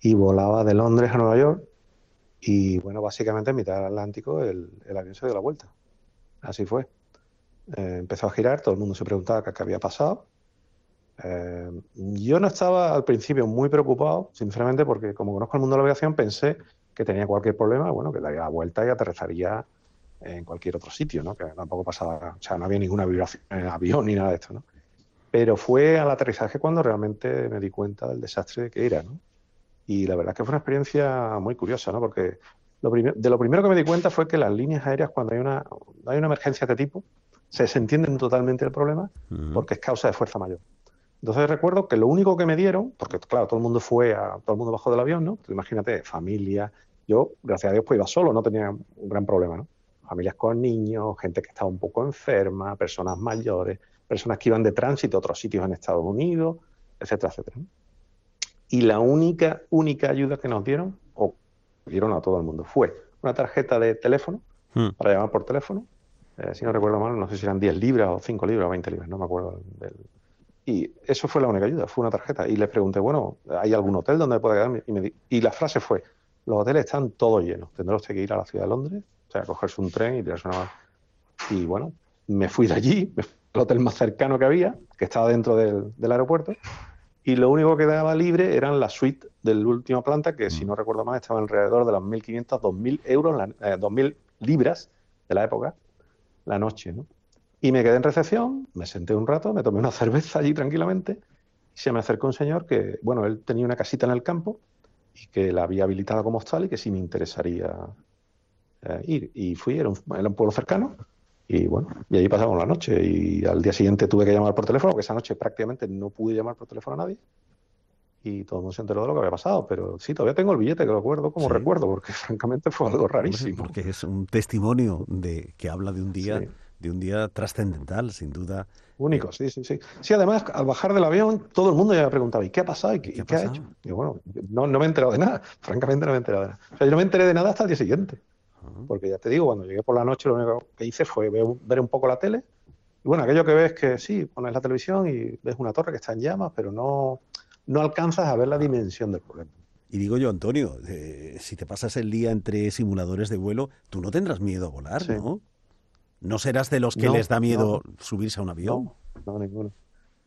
Y volaba de Londres a Nueva York y, bueno, básicamente en mitad del Atlántico el, avión se dio la vuelta. Así fue. Eh, empezó a girar, todo el mundo se preguntaba qué, había pasado. Eh, yo no estaba al principio muy preocupado, sinceramente, porque como conozco el mundo de la aviación, pensé que tenía cualquier problema, bueno, que daría la vuelta y aterrizaría en cualquier otro sitio, ¿no? Que tampoco pasaba, o sea, no había ninguna vibración en el avión ni nada de esto, ¿no? Pero fue al aterrizaje cuando realmente me di cuenta del desastre que era, ¿no? Y la verdad es que fue una experiencia muy curiosa, ¿no? Porque lo de lo primero que me di cuenta fue que las líneas aéreas, cuando hay una, hay una emergencia de este tipo, se desentienden totalmente el problema porque es causa de fuerza mayor. Entonces recuerdo que lo único que me dieron, porque claro, todo el mundo fue, a, todo el mundo bajó del avión, ¿no? imagínate, familia, yo, gracias a Dios, pues iba solo, no tenía un gran problema, ¿no? Familias con niños, gente que estaba un poco enferma, personas mayores, personas que iban de tránsito a otros sitios en Estados Unidos, etcétera, etcétera. Y la única, única ayuda que nos dieron, o dieron a todo el mundo, fue una tarjeta de teléfono, hmm. para llamar por teléfono, eh, si no recuerdo mal, no sé si eran 10 libras o 5 libras o 20 libras, no me acuerdo. Del... Y eso fue la única ayuda, fue una tarjeta. Y les pregunté, bueno, ¿hay algún hotel donde pueda quedarme? Y, me y la frase fue, los hoteles están todos llenos, tendrá usted que ir a la ciudad de Londres, o sea, cogerse un tren y tirarse una... Y bueno, me fui de allí, me el hotel más cercano que había, que estaba dentro del, aeropuerto, y lo único que daba libre eran las suites de la última planta, que si mm. no recuerdo mal estaban alrededor de las 1.500, 2.000 euros, eh, 2.000 libras de la época, la noche, ¿no? Y me quedé en recepción, me senté un rato, me tomé una [laughs] cerveza allí tranquilamente, y se me acercó un señor que, bueno, él tenía una casita en el campo y que la había habilitado como hostal y que sí me interesaría eh, ir. Y fui, era un, era un pueblo cercano, y bueno, y ahí pasamos la noche. Y al día siguiente tuve que llamar por teléfono, porque esa noche prácticamente no pude llamar por teléfono a nadie. Y todo el mundo se enteró de lo que había pasado. Pero sí, todavía tengo el billete, que lo acuerdo como recuerdo, porque [laughs] francamente fue algo rarísimo. Porque es un testimonio de que habla de un día, de un día trascendental, sin duda. Único, sí, sí, sí. Sí, además, al bajar del avión, todo el mundo ya me preguntaba, ¿y qué ha pasado? ¿Y qué, ha, hecho? Y bueno, no, no me he enterado de nada. [laughs] Francamente, no me he enterado de nada. O sea, yo no me enteré de nada hasta el día siguiente. Porque ya te digo, cuando llegué por la noche lo único que hice fue ver un poco la tele. Y bueno, aquello que ves que sí, pones la televisión y ves una torre que está en llamas, pero no, no alcanzas a ver la dimensión del problema. Y digo yo, Antonio, eh, si te pasas el día entre simuladores de vuelo, tú no tendrás miedo a volar, ¿no? ¿No serás de los que les da miedo subirse a un avión? No, ninguno.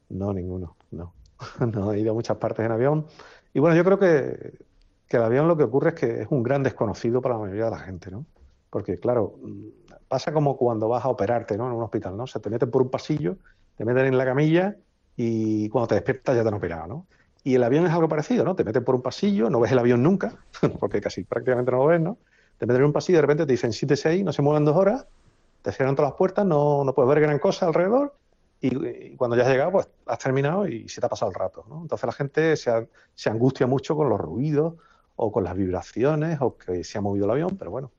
No, ninguno, no. [laughs] no, he ido a muchas partes en avión. Y bueno, yo creo que que el avión lo que ocurre es que es un gran desconocido para la mayoría de la gente, ¿no? Porque, claro, pasa como cuando vas a operarte, ¿no? En un hospital, ¿no? Se te meten por un pasillo, te meten en la camilla y cuando te despiertas ya te han operado, ¿no? Y el avión es algo parecido, ¿no? Te meten por un pasillo, no ves el avión nunca, [laughs] porque casi prácticamente no lo ves, ¿no? Te meten en un pasillo y de repente te dicen siéntese ahí, no se mueven dos horas, te cierran todas las puertas, no, no puedes ver gran cosa alrededor y, cuando ya has llegado, pues has terminado y se te ha pasado el rato, ¿no? Entonces la gente se, se angustia mucho con los ruidos, o con las vibraciones o que se ha movido el avión, pero bueno,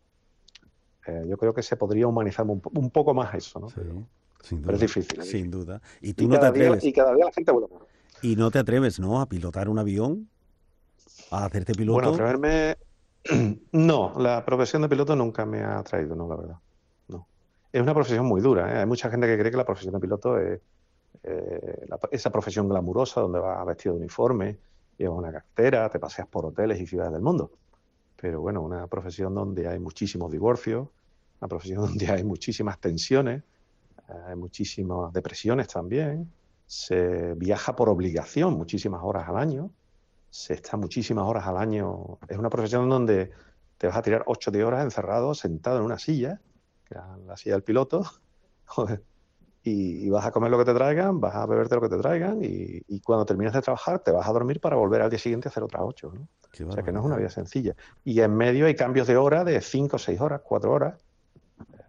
eh, yo creo que se podría humanizar un, poco más eso, ¿no? pero, es difícil. Sin duda. Y tú no te atreves. y cada día la gente vuelve Y no te atreves, ¿no? A pilotar un avión. a hacerte piloto? Bueno, atreverme... [clears throat] No, la profesión de piloto nunca me ha atraído, no, la verdad. No. Es una profesión muy dura. ¿eh? Hay mucha gente que cree que la profesión de piloto es eh, esa profesión glamurosa donde vas vestido de uniforme, llevas una cartera, te paseas por hoteles y ciudades del mundo. Pero bueno, una profesión donde hay muchísimos divorcios, una profesión [laughs] donde hay muchísimas tensiones, eh, hay muchísimas depresiones también, se viaja por obligación muchísimas horas al año, se está muchísimas horas al año. Es una profesión donde te vas a tirar ocho de horas encerrado, sentado en una silla, que era la silla del piloto, [laughs] y, vas a comer lo que te traigan, vas a beberte lo que te traigan, y, cuando terminas de trabajar te vas a dormir para volver al día siguiente a hacer otras ocho. ¿no? o sea que no es una vida sencilla. Y en medio hay cambios de hora de cinco, seis horas, cuatro horas.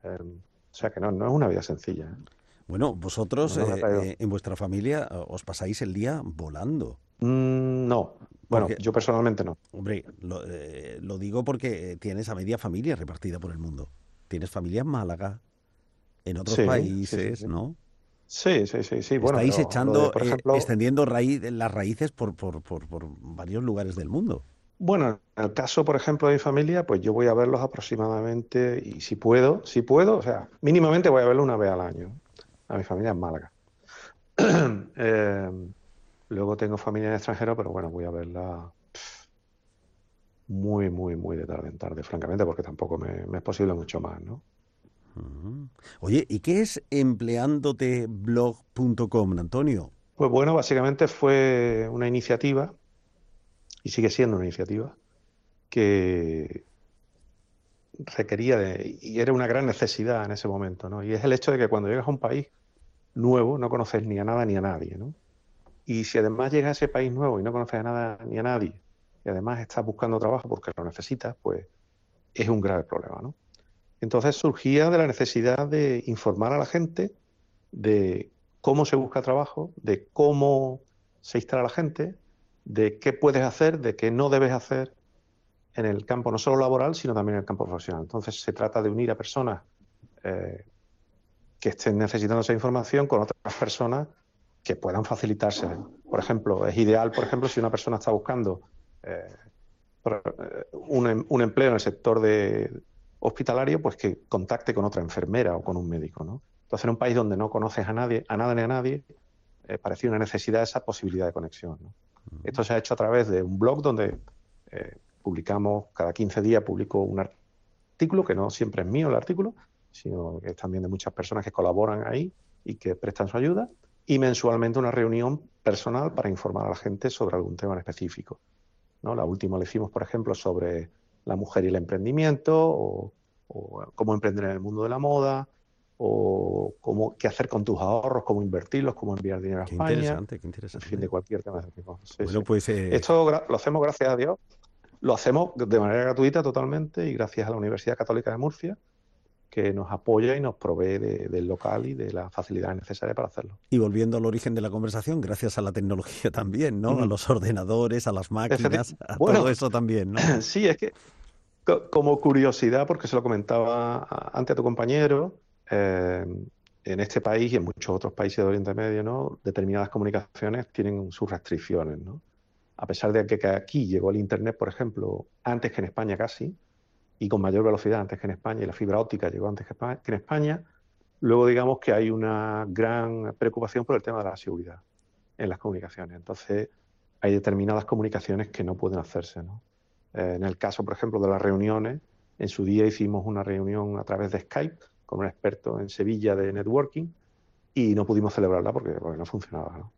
Eh, o sea que no, no es una vida sencilla. ¿eh? Bueno, vosotros eh, eh, en vuestra familia os pasáis el día volando. Mm, no, bueno, yo personalmente no. Hombre, lo, lo, digo porque tienes a media familia repartida por el mundo. Tienes familia en Málaga, en otros países, ¿no? Sí, sí, sí, sí. Bueno, Estáis echando, por ejemplo, extendiendo raíz, las raíces por, por, por, por varios lugares del mundo. Bueno, en el caso, por ejemplo, de mi familia, pues yo voy a verlos aproximadamente, y si puedo, si puedo, o sea, mínimamente voy a verlos una vez al año, a mi familia en Málaga. [clears throat] Eh, luego tengo familia en extranjero, pero bueno, voy a verla muy, muy, muy de tarde en tarde, francamente, porque tampoco me, es posible mucho más, ¿no? Oye, ¿y qué es empleandoteblog.com, Antonio? Pues bueno, básicamente fue una iniciativa y sigue siendo una iniciativa que requería de, y era una gran necesidad en ese momento, ¿no? Y es el hecho de que cuando llegas a un país nuevo no conoces ni a nada ni a nadie, ¿no? Y si además llegas a ese país nuevo y no conoces a nada ni a nadie, y además estás buscando trabajo porque lo necesitas, pues es un grave problema, ¿no? Entonces surgía de la necesidad de informar a la gente de cómo se busca trabajo, de cómo se instala la gente, de qué puedes hacer, de qué no debes hacer en el campo no solo laboral, sino también en el campo profesional. Entonces se trata de unir a personas eh, que estén necesitando esa información con otras personas que puedan facilitarse. Por ejemplo, es ideal, por ejemplo, si una persona está buscando eh, eh, un, un, empleo en el sector de hospitalario, pues que contacte con otra enfermera o con un médico. ¿no? Entonces, en un país donde no conoces a nadie, a nada ni a nadie, parecía una necesidad esa posibilidad de conexión. ¿no? Esto se ha hecho a través de un blog donde eh, publicamos, cada 15 días publico un artículo, que no siempre es mío el artículo, sino que es también de muchas personas que colaboran ahí y que prestan su ayuda, y mensualmente una reunión personal para informar a la gente sobre algún tema en específico. ¿no? La última la hicimos, por ejemplo, sobre la mujer y el emprendimiento, o cómo emprender en el mundo de la moda, o cómo, qué hacer con tus ahorros, cómo invertirlos, cómo enviar dinero a qué España. Interesante, qué interesante. En fin, de cualquier tema de tipo. bueno, Pues, eh... Esto lo hacemos gracias a Dios, lo hacemos de manera gratuita totalmente y gracias a la Universidad Católica de Murcia que nos apoya y nos provee del local y de las facilidades necesarias para hacerlo. Y volviendo al origen de la conversación, gracias a la tecnología [laughs] también, ¿no? A los ordenadores, a las máquinas, a todo eso también, ¿no? [laughs] Sí, es que como curiosidad, porque se lo comentaba antes a tu compañero, eh, en este país y en muchos otros países de Oriente Medio, ¿no? determinadas comunicaciones tienen sus restricciones. ¿no? A pesar de que aquí llegó el Internet, por ejemplo, antes que en España casi, y con mayor velocidad antes que en España, y la fibra óptica llegó antes que en España, luego digamos que hay una gran preocupación por el tema de la seguridad en las comunicaciones. Entonces, hay determinadas comunicaciones que no pueden hacerse. ¿no? Eh, en el caso, por ejemplo, de las reuniones, en su día hicimos una reunión a través de Skype, con un experto en Sevilla de networking y no pudimos celebrarla porque, no funcionaba. ¿no?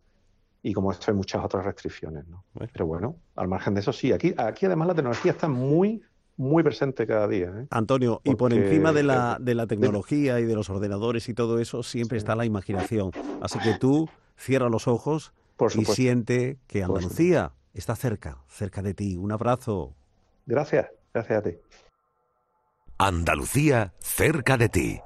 Y como esto hay muchas otras restricciones. ¿no? Pero bueno, al margen de eso sí, aquí, aquí además la tecnología está muy, muy presente cada día. ¿eh? Antonio, y por encima de la, de la tecnología y de los ordenadores y todo eso, siempre está la imaginación. Así que tú cierra los ojos y siente que Andalucía está cerca, cerca de ti. Un abrazo. Gracias, gracias a ti. Andalucía cerca de ti.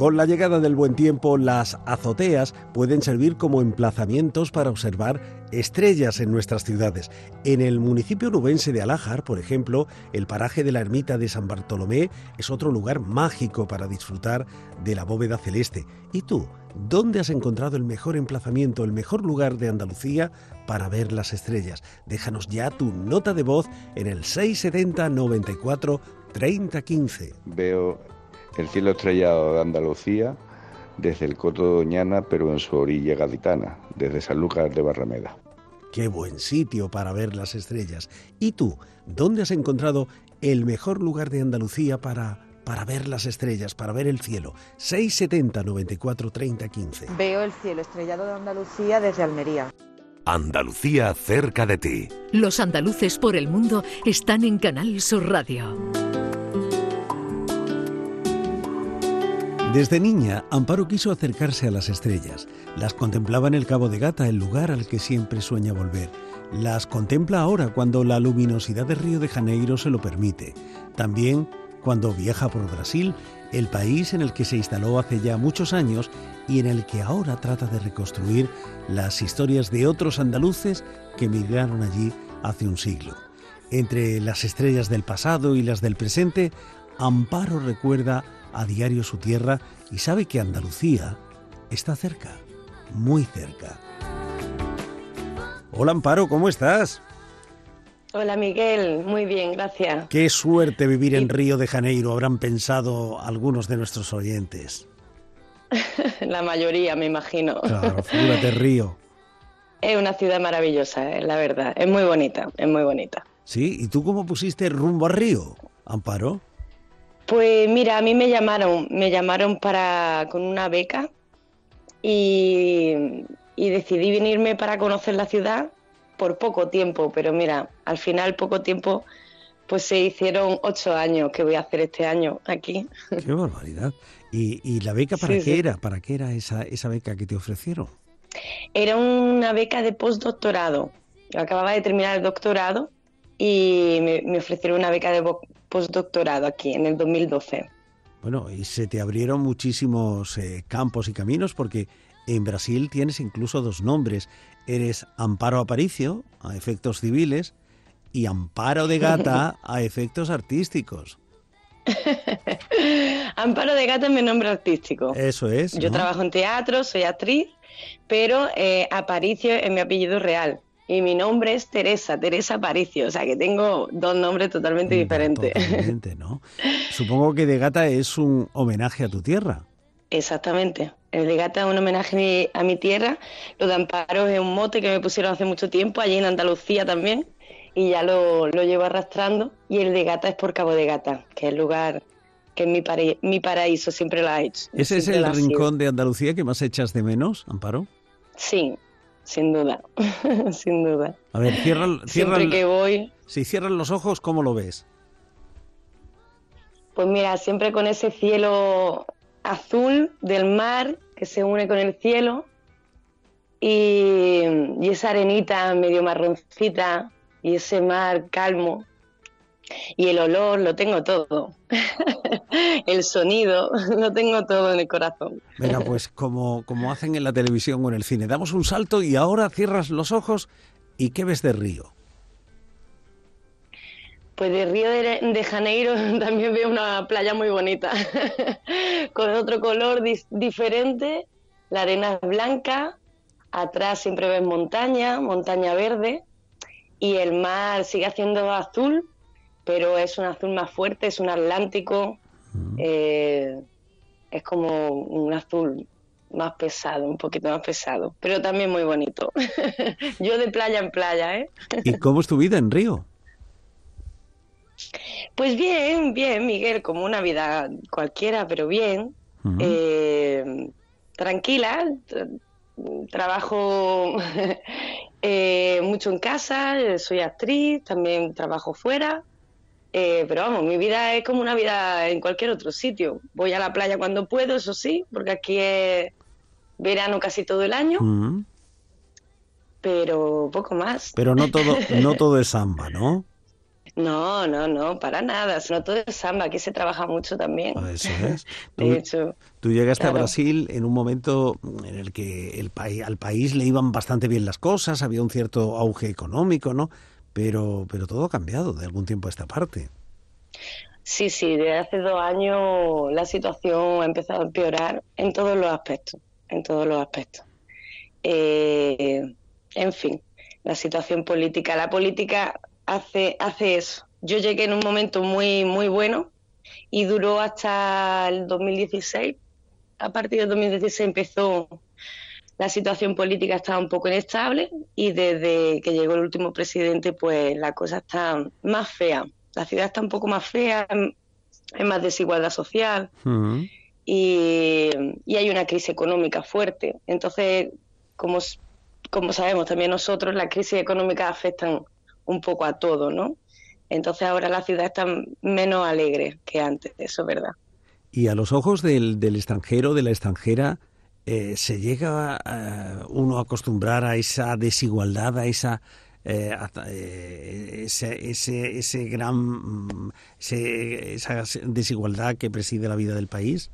Con la llegada del buen tiempo, las azoteas pueden servir como emplazamientos para observar estrellas en nuestras ciudades. En el municipio nubense de Alájar, por ejemplo, el paraje de la ermita de San Bartolomé es otro lugar mágico para disfrutar de la bóveda celeste. ¿Y tú? ¿Dónde has encontrado el mejor emplazamiento, el mejor lugar de Andalucía para ver las estrellas? Déjanos ya tu nota de voz en el 670 94 30 15. Veo el cielo estrellado de Andalucía desde el Coto de Doñana, pero en su orilla gaditana, desde San Lucas de Barrameda. Qué buen sitio para ver las estrellas. ¿Y tú, dónde has encontrado el mejor lugar de Andalucía para, para ver las estrellas, para ver el cielo? 670 94 30 15. Veo el cielo estrellado de Andalucía desde Almería. Andalucía cerca de ti. Los andaluces por el mundo están en Canal Sur Radio. Desde niña, Amparo quiso acercarse a las estrellas. Las contemplaba en el Cabo de Gata, el lugar al que siempre sueña volver. Las contempla ahora cuando la luminosidad de Río de Janeiro se lo permite. También cuando viaja por Brasil, el país en el que se instaló hace ya muchos años y en el que ahora trata de reconstruir las historias de otros andaluces que emigraron allí hace un siglo. Entre las estrellas del pasado y las del presente, Amparo recuerda a diario su tierra y sabe que Andalucía está cerca, muy cerca. Hola Amparo, ¿cómo estás? Hola Miguel, muy bien, gracias. Qué suerte vivir en Río de Janeiro, habrán pensado algunos de nuestros oyentes. [laughs] La mayoría, me imagino. Claro, figúrate Río. [laughs] Es una ciudad maravillosa, eh, la verdad. Es muy bonita, es muy bonita. Sí, ¿y tú cómo pusiste rumbo a Río, Amparo? Pues mira, a mí me llamaron, me llamaron para con una beca y, y decidí venirme para conocer la ciudad por poco tiempo, pero mira, al final poco tiempo, pues se hicieron ocho años que voy a hacer este año aquí. Qué barbaridad. ¿Y, la beca para qué era? ¿Para qué era esa, esa beca que te ofrecieron? Era una beca de postdoctorado. Yo acababa de terminar el doctorado y me, ofrecieron una beca de postdoctorado aquí en el 2012. Bueno, y se te abrieron muchísimos eh, campos y caminos porque en Brasil tienes incluso dos nombres. Eres Amparo Aparicio, a efectos civiles, y Amparo de Gata, [laughs] a efectos artísticos. [laughs] Amparo de Gata es mi nombre artístico. Eso es. Yo trabajo en teatro, soy actriz, pero eh, Aparicio es mi apellido real y mi nombre es Teresa, Teresa Aparicio, o sea que tengo dos nombres totalmente diferentes. Totalmente, [laughs] ¿no? Supongo que de Gata es un homenaje a tu tierra. Exactamente. El de Gata es un homenaje a mi tierra. Lo de Amparo es un mote que me pusieron hace mucho tiempo, allí en Andalucía también, y ya lo, llevo arrastrando. Y el de Gata es por Cabo de Gata, que es el lugar que es mi, mi paraíso, siempre lo ha hecho. ¿Ese es el rincón de Andalucía que más echas de menos, Amparo? Sí, sin duda, [laughs] sin duda. A ver, cierra, cierra Siempre que voy. Si cierran los ojos, ¿cómo lo ves? Pues mira, siempre con ese cielo azul del mar que se une con el cielo y, y esa arenita medio marroncita y ese mar calmo y el olor, lo tengo todo. [laughs] el sonido, lo tengo todo en el corazón. Venga, pues como, como hacen en la televisión o en el cine, damos un salto y ahora cierras los ojos y ¿qué ves de Río? Pues de Río de, Janeiro [laughs] también veo una playa muy bonita, [laughs] con otro color diferente, la arena es blanca, atrás siempre ves montaña, montaña verde, y el mar sigue haciendo azul, pero es un azul más fuerte, es un atlántico, mm. eh, es como un azul más pesado, un poquito más pesado, pero también muy bonito. [laughs] Yo de playa en playa, ¿eh? ¿Y cómo es tu vida en Río? Pues bien, bien, Miguel, como una vida cualquiera, pero bien. Eh, tranquila, trabajo [laughs] eh, mucho en casa, soy actriz, también trabajo fuera eh, pero vamos, mi vida es como una vida en cualquier otro sitio. Voy a la playa cuando puedo, eso sí, porque aquí es verano casi todo el año. Pero poco más. Pero no todo, [laughs] no todo es samba, ¿no? No, no, no, para nada. No todo es samba, aquí se trabaja mucho también. Ah, eso es. [laughs] de Tú- hecho, Tú llegaste a. Brasil en un momento en el que el país, al país le iban bastante bien las cosas, había un cierto auge económico, ¿no? Pero, pero todo ha cambiado de algún tiempo a esta parte. sí, sí, desde hace dos años la situación ha empezado a empeorar en todos los aspectos, en todos los aspectos. Eh, en fin, la situación política, la política hace, hace eso. Yo llegué en un momento muy, muy bueno y duró hasta el 2016. A partir del 2016 empezó la situación política estaba un poco inestable y desde que llegó el último presidente, pues la cosa está más fea. La ciudad está un poco más fea, hay más desigualdad social y, y hay una crisis económica fuerte. Entonces, como, como sabemos también nosotros, las crisis económicas afectan un poco a todo, ¿no? Entonces ahora la ciudad está menos alegre que antes, eso es verdad. Y a los ojos del, del extranjero, de la extranjera, eh, ¿se llega uno a acostumbrar a esa desigualdad, a esa... eh, eh, ese, ese, ese gran mm, ese- esa desigualdad que preside la vida del país?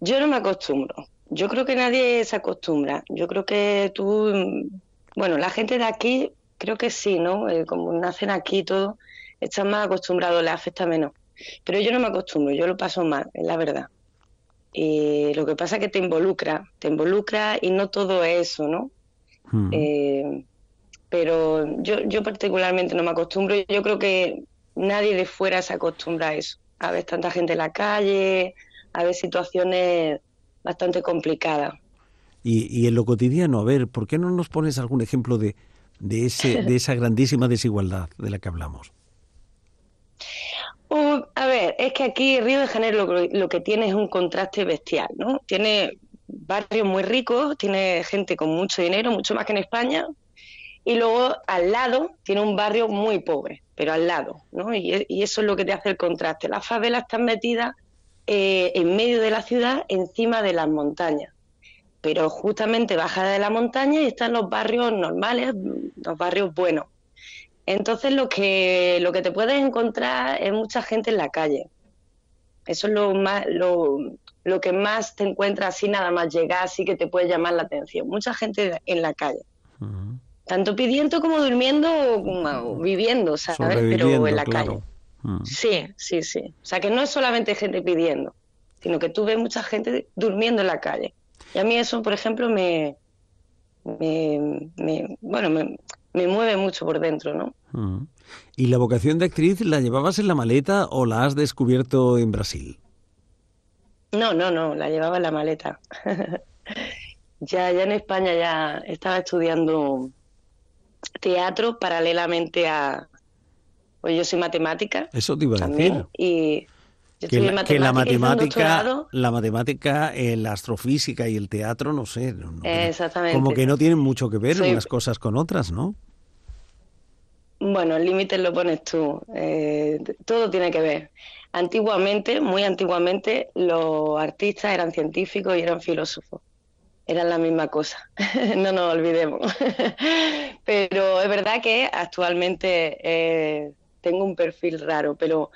Yo no me acostumbro. Yo creo que nadie se acostumbra. Yo creo que tú, mm, bueno, la gente de aquí, creo que sí, ¿no? Eh, como nacen aquí y todo, están más acostumbrados, les afecta menos. Pero yo no me acostumbro, yo lo paso mal, es la verdad. Y lo que pasa es que te involucra, te involucra y no todo es eso, ¿no? Eh, pero yo, yo particularmente no me acostumbro. Yo creo que nadie de fuera se acostumbra a eso. A ver tanta gente en la calle, a ver situaciones bastante complicadas. Y, y en lo cotidiano, a ver, ¿por qué no nos pones algún ejemplo de, de, ese, de [laughs] esa grandísima desigualdad de la que hablamos? Uh, a ver, es que aquí Río de Janeiro lo, que- lo que tiene es un contraste bestial, ¿no? Tiene barrios muy ricos, tiene gente con mucho dinero, mucho más que en España, y luego al lado tiene un barrio muy pobre, pero al lado, ¿no? Y, y eso es lo que te hace el contraste. Las favelas están metidas eh, en medio de la ciudad, encima de las montañas. Pero justamente baja de la montaña y están los barrios normales, los barrios buenos. Entonces lo que lo que te puedes encontrar es mucha gente en la calle. Eso es lo más lo, lo que más te encuentras así nada más llegar, así que te puede llamar la atención. Mucha gente en la calle. Tanto pidiendo como durmiendo o viviendo, ¿sabes? Pero en la claro. calle. Mm. Sí, sí, sí. O sea que no es solamente gente pidiendo, sino que tú ves mucha gente durmiendo en la calle. Y a mí eso, por ejemplo, me, me, me- bueno, me, me mueve mucho por dentro, ¿no? Mm. ¿Y la vocación de actriz la llevabas en la maleta o la has descubierto en Brasil? No, no, no, la llevaba en la maleta. [laughs] ya, ya en España ya estaba estudiando teatro paralelamente a, pues yo soy matemática Eso te iba a también decir. y yo Que la, que la matemática, la matemática, eh, la astrofísica y el teatro, no sé, no- Exactamente. como que no tienen mucho que ver Soy- unas cosas con otras, ¿no? Bueno, el límite lo pones tú. eh, todo tiene que ver. Antiguamente, muy antiguamente, los artistas eran científicos y eran filósofos. Eran la misma cosa. [laughs] no nos olvidemos. [laughs] pero es verdad que actualmente eh, tengo un perfil raro, pero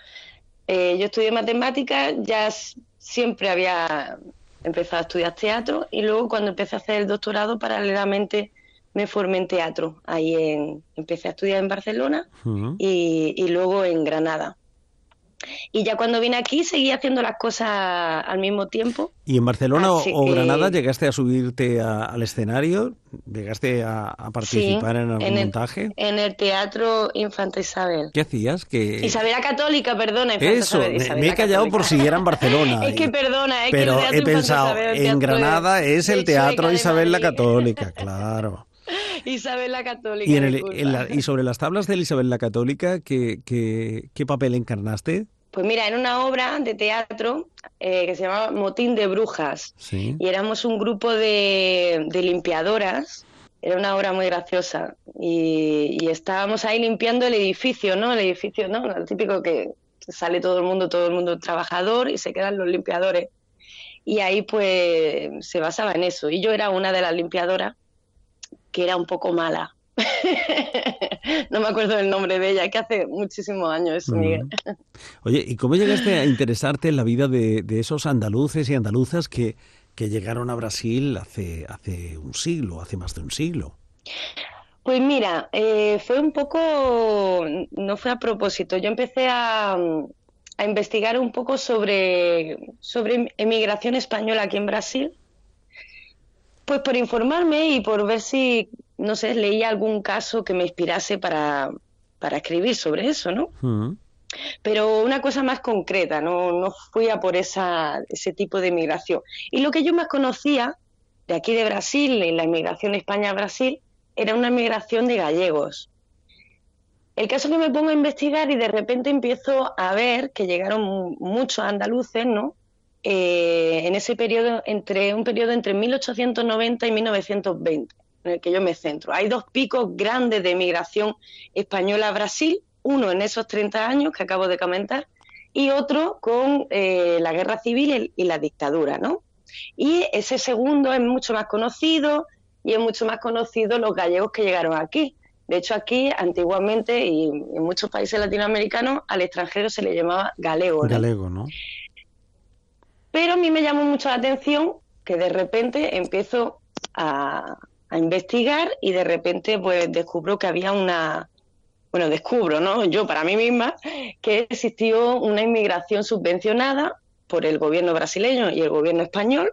eh, yo estudié matemáticas, ya siempre había empezado a estudiar teatro y luego cuando empecé a hacer el doctorado paralelamente me formé en teatro. Ahí en, empecé a estudiar en Barcelona y, y luego en Granada. Y ya cuando vine aquí seguí haciendo las cosas al mismo tiempo. ¿Y en Barcelona o, Así o que- Granada llegaste a subirte a- al escenario? ¿Llegaste a, a participar Sí, en algún el, montaje? en el Teatro Infanta Isabel. ¿Qué hacías? Que... Isabel la Católica, perdona. Infanta Eso, Isabel, me, Isabel me he la callado por si era en Barcelona. [laughs] Es que perdona, es que pero el Teatro he pensado, Isabel, el en Granada es el Teatro Isabel la. Católica, claro. [laughs] Isabel la Católica. Y, en el- disculpa. en la- y sobre las tablas de Isabel la Católica, ¿qué, qué, qué papel encarnaste? Pues mira, en una obra de teatro eh, que se llamaba Motín de Brujas, Sí. y éramos un grupo de, de limpiadoras, era una obra muy graciosa, y, y estábamos ahí limpiando el edificio, ¿no? El edificio, ¿no? El típico que sale todo el mundo, todo el mundo trabajador y se quedan los limpiadores. Y ahí pues se basaba en eso. Y yo era una de las limpiadoras que era un poco mala, [laughs] no me acuerdo del nombre de ella, que hace muchísimos años Miguel. Oye, ¿y cómo llegaste a interesarte en la vida de, esos andaluces y andaluzas que, que llegaron a Brasil hace, hace un siglo, hace más de un siglo? Pues mira, eh, fue un poco, no fue a propósito, yo empecé a, a investigar un poco sobre, sobre emigración española aquí en Brasil, pues por informarme y por ver si no sé, leía algún caso que me inspirase para, para escribir sobre eso, ¿no? Mm. Pero una cosa más concreta, no, no fui a por esa, ese tipo de migración. Y lo que yo más conocía de aquí de Brasil, en la inmigración España-Brasil, era una migración de gallegos. El caso que me pongo a investigar y de repente empiezo a ver que llegaron muchos andaluces, ¿no? Eh, en ese periodo, entre un periodo entre 1890 y 1920 en el que yo me centro. Hay dos picos grandes de migración española a Brasil, uno en esos 30 años que acabo de comentar y otro con eh, la guerra civil y la dictadura, ¿no? Y ese segundo es mucho más conocido y es mucho más conocido los gallegos que llegaron aquí. De hecho, aquí antiguamente y en muchos países latinoamericanos al extranjero se le llamaba galego. Galego, ¿no? Pero a mí me llamó mucho la atención que de repente empiezo a, a investigar y de repente pues descubro que había una, bueno, descubro, ¿no? Yo para mí misma, que existió una inmigración subvencionada por el gobierno brasileño y el gobierno español,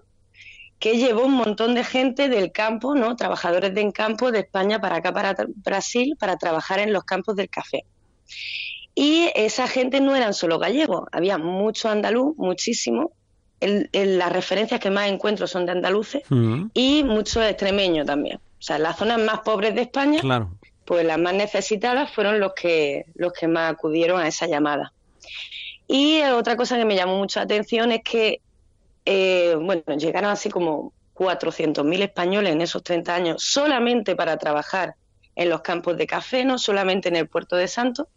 que llevó un montón de gente del campo, ¿no? Trabajadores del campo de España para acá, para Brasil, para trabajar en los campos del café. Y esa gente no eran solo gallegos, había mucho andaluz, muchísimo, las referencias que más encuentro son de andaluces mm. y muchos extremeños también. O sea, las zonas más pobres de España, pues las más necesitadas fueron los que, los que más acudieron a esa llamada. Y otra cosa que me llamó mucha atención es que, eh, bueno, llegaron así como 400.000 españoles en esos 30 años solamente para trabajar en los campos de café, no solamente en el puerto de Santos.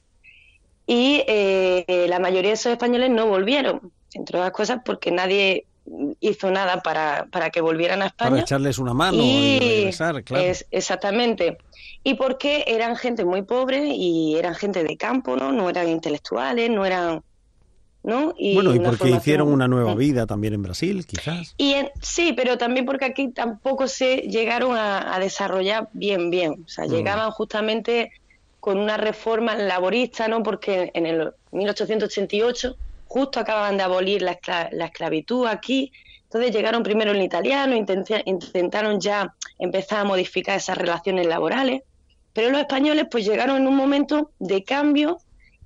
Y eh, la mayoría de esos españoles no volvieron entre otras cosas porque nadie hizo nada para, para que volvieran a España. Para echarles una mano y, regresar, claro. exactamente. Y porque eran gente muy pobre y eran gente de campo, ¿no? No eran intelectuales, no eran... ¿no? Y bueno, y porque hicieron una nueva mm. vida también en Brasil, quizás. Y sí, pero también porque aquí tampoco se llegaron a, desarrollar bien, bien. O sea, mm. llegaban justamente con una reforma laborista, ¿no? Porque en el 1888 justo acababan de abolir la, esclavitud aquí, entonces llegaron primero en italiano, intentaron ya empezar a modificar esas relaciones laborales, pero los españoles pues llegaron en un momento de cambio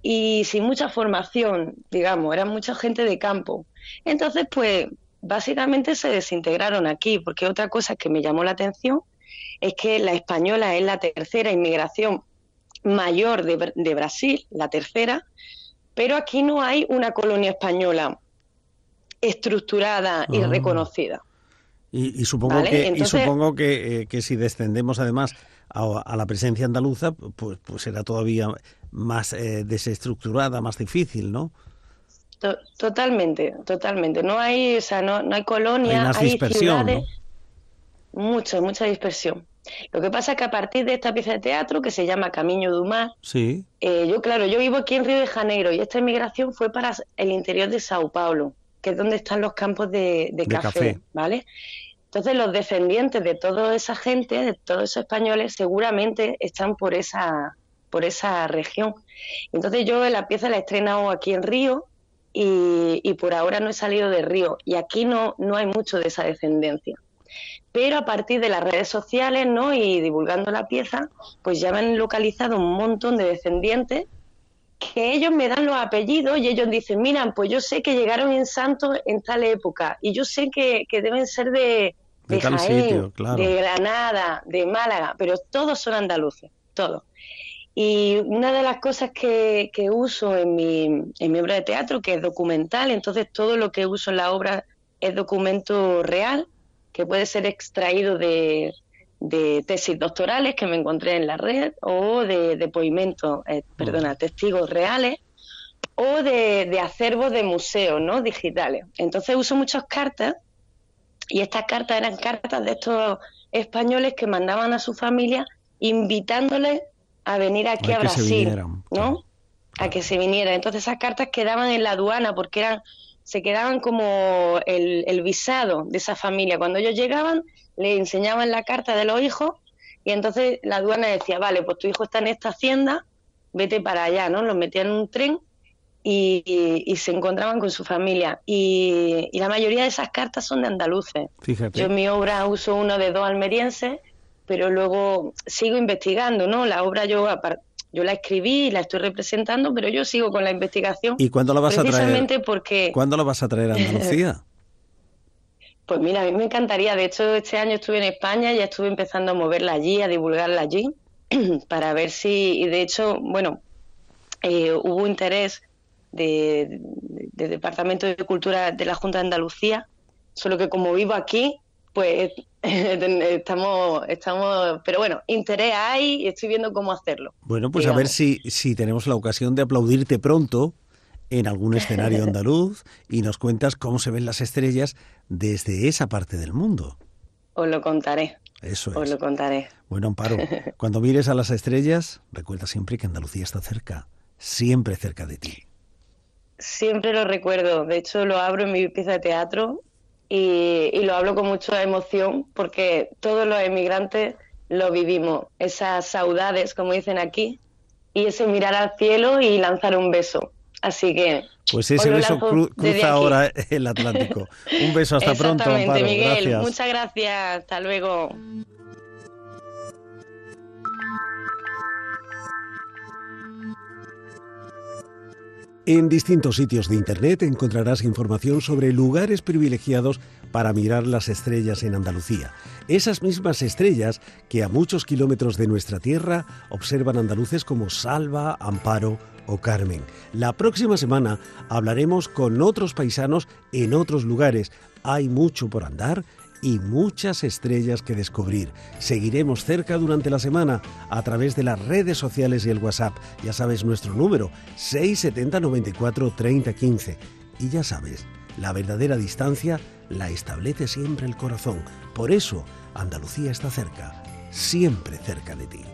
y sin mucha formación, digamos, eran mucha gente de campo. Entonces pues básicamente se desintegraron aquí, porque otra cosa que me llamó la atención es que la española es la tercera inmigración mayor de Brasil, la tercera, pero aquí no hay una colonia española estructurada y ah. reconocida. Y, supongo, que, supongo eh, que, si descendemos además a, la presencia andaluza, pues, pues será todavía más eh, desestructurada, más difícil, ¿no? totalmente, totalmente. No hay, o sea, no, no hay colonia, hay, dispersión, ciudades, mucho, mucha dispersión. Lo que pasa es que a partir de esta pieza de teatro, que se llama Camino du Mar, sí. Eh, yo, claro, yo vivo aquí en Río de Janeiro y esta inmigración fue para el interior de Sao Paulo, que es donde están los campos de, café, ¿vale? Entonces los descendientes de toda esa gente, de todos esos españoles, seguramente están por esa, por esa región. Entonces yo la pieza la he estrenado aquí en Río y, y por ahora no he salido de Río y aquí no, no hay mucho de esa descendencia pero a partir de las redes sociales ¿no? y divulgando la pieza, pues ya me han localizado un montón de descendientes que ellos me dan los apellidos y ellos dicen, mira, pues yo sé que llegaron en Santos en tal época y yo sé que, deben ser de, de, Jaén, de Granada, de Málaga, pero todos son andaluces, todos. Y una de las cosas que, que uso en mi, en mi obra de teatro, que es documental, entonces todo lo que uso en la obra es documento real, que puede ser extraído de, tesis doctorales que me encontré en la red o de, de eh, perdona, testigos reales o de, de acervos de museos ¿no? digitales. Entonces uso muchas cartas y estas cartas eran cartas de estos españoles que mandaban a su familia invitándole a venir aquí a, Brasil, ¿no? A que se vinieran. Entonces esas cartas quedaban en la aduana porque eran se quedaban como el, el visado de esa familia. Cuando ellos llegaban, le enseñaban la carta de los hijos y entonces la aduana decía, vale, pues tu hijo está en esta hacienda, vete para allá, ¿no? Los metían en un tren y, se encontraban con su familia. Y, la mayoría de esas cartas son de andaluces. Fíjate. Yo en mi obra uso uno de dos almerienses, pero luego sigo investigando, ¿no? La obra yo, yo la escribí y la estoy representando, pero yo sigo con la investigación. ¿Y cuándo la vas a traer? Precisamente porque... ¿Cuándo la vas a traer a Andalucía? [laughs] pues mira, a mí me encantaría. De hecho, este año estuve en España, ya estuve empezando a moverla allí, a divulgarla allí, [clears throat] para ver si... Y de hecho, bueno, eh, hubo interés de, Departamento de Cultura de la Junta de Andalucía, solo que como vivo aquí, pues [laughs] estamos, estamos, pero bueno, interés hay y estoy viendo cómo hacerlo. Bueno, pues a ver si, si tenemos la ocasión de aplaudirte pronto en algún escenario [laughs] andaluz y nos cuentas cómo se ven las estrellas desde esa parte del mundo. Os lo contaré. Eso es. Os lo contaré. Bueno, Amparo, [laughs] cuando mires a las estrellas, recuerda siempre que Andalucía está cerca, siempre cerca de ti. Siempre lo recuerdo. De hecho, lo abro en mi pieza de teatro y, lo hablo con mucha emoción porque todos los emigrantes lo vivimos. Esas saudades, como dicen aquí, y ese mirar al cielo y lanzar un beso. Así que. Pues ese beso cruza ahora el Atlántico. Un beso, hasta pronto, Amparo. Miguel. Muchas gracias. Hasta luego. En distintos sitios de Internet encontrarás información sobre lugares privilegiados para mirar las estrellas en Andalucía. Esas mismas estrellas que a muchos kilómetros de nuestra tierra observan andaluces como Salva, Amparo o Carmen. La próxima semana hablaremos con otros paisanos en otros lugares. Hay mucho por andar y muchas estrellas que descubrir. Seguiremos cerca durante la semana a través de las redes sociales y el WhatsApp. Ya sabes nuestro número 670 94 30 15. Y ya sabes, la verdadera distancia la establece siempre el corazón. Por eso, Andalucía está cerca, siempre cerca de ti.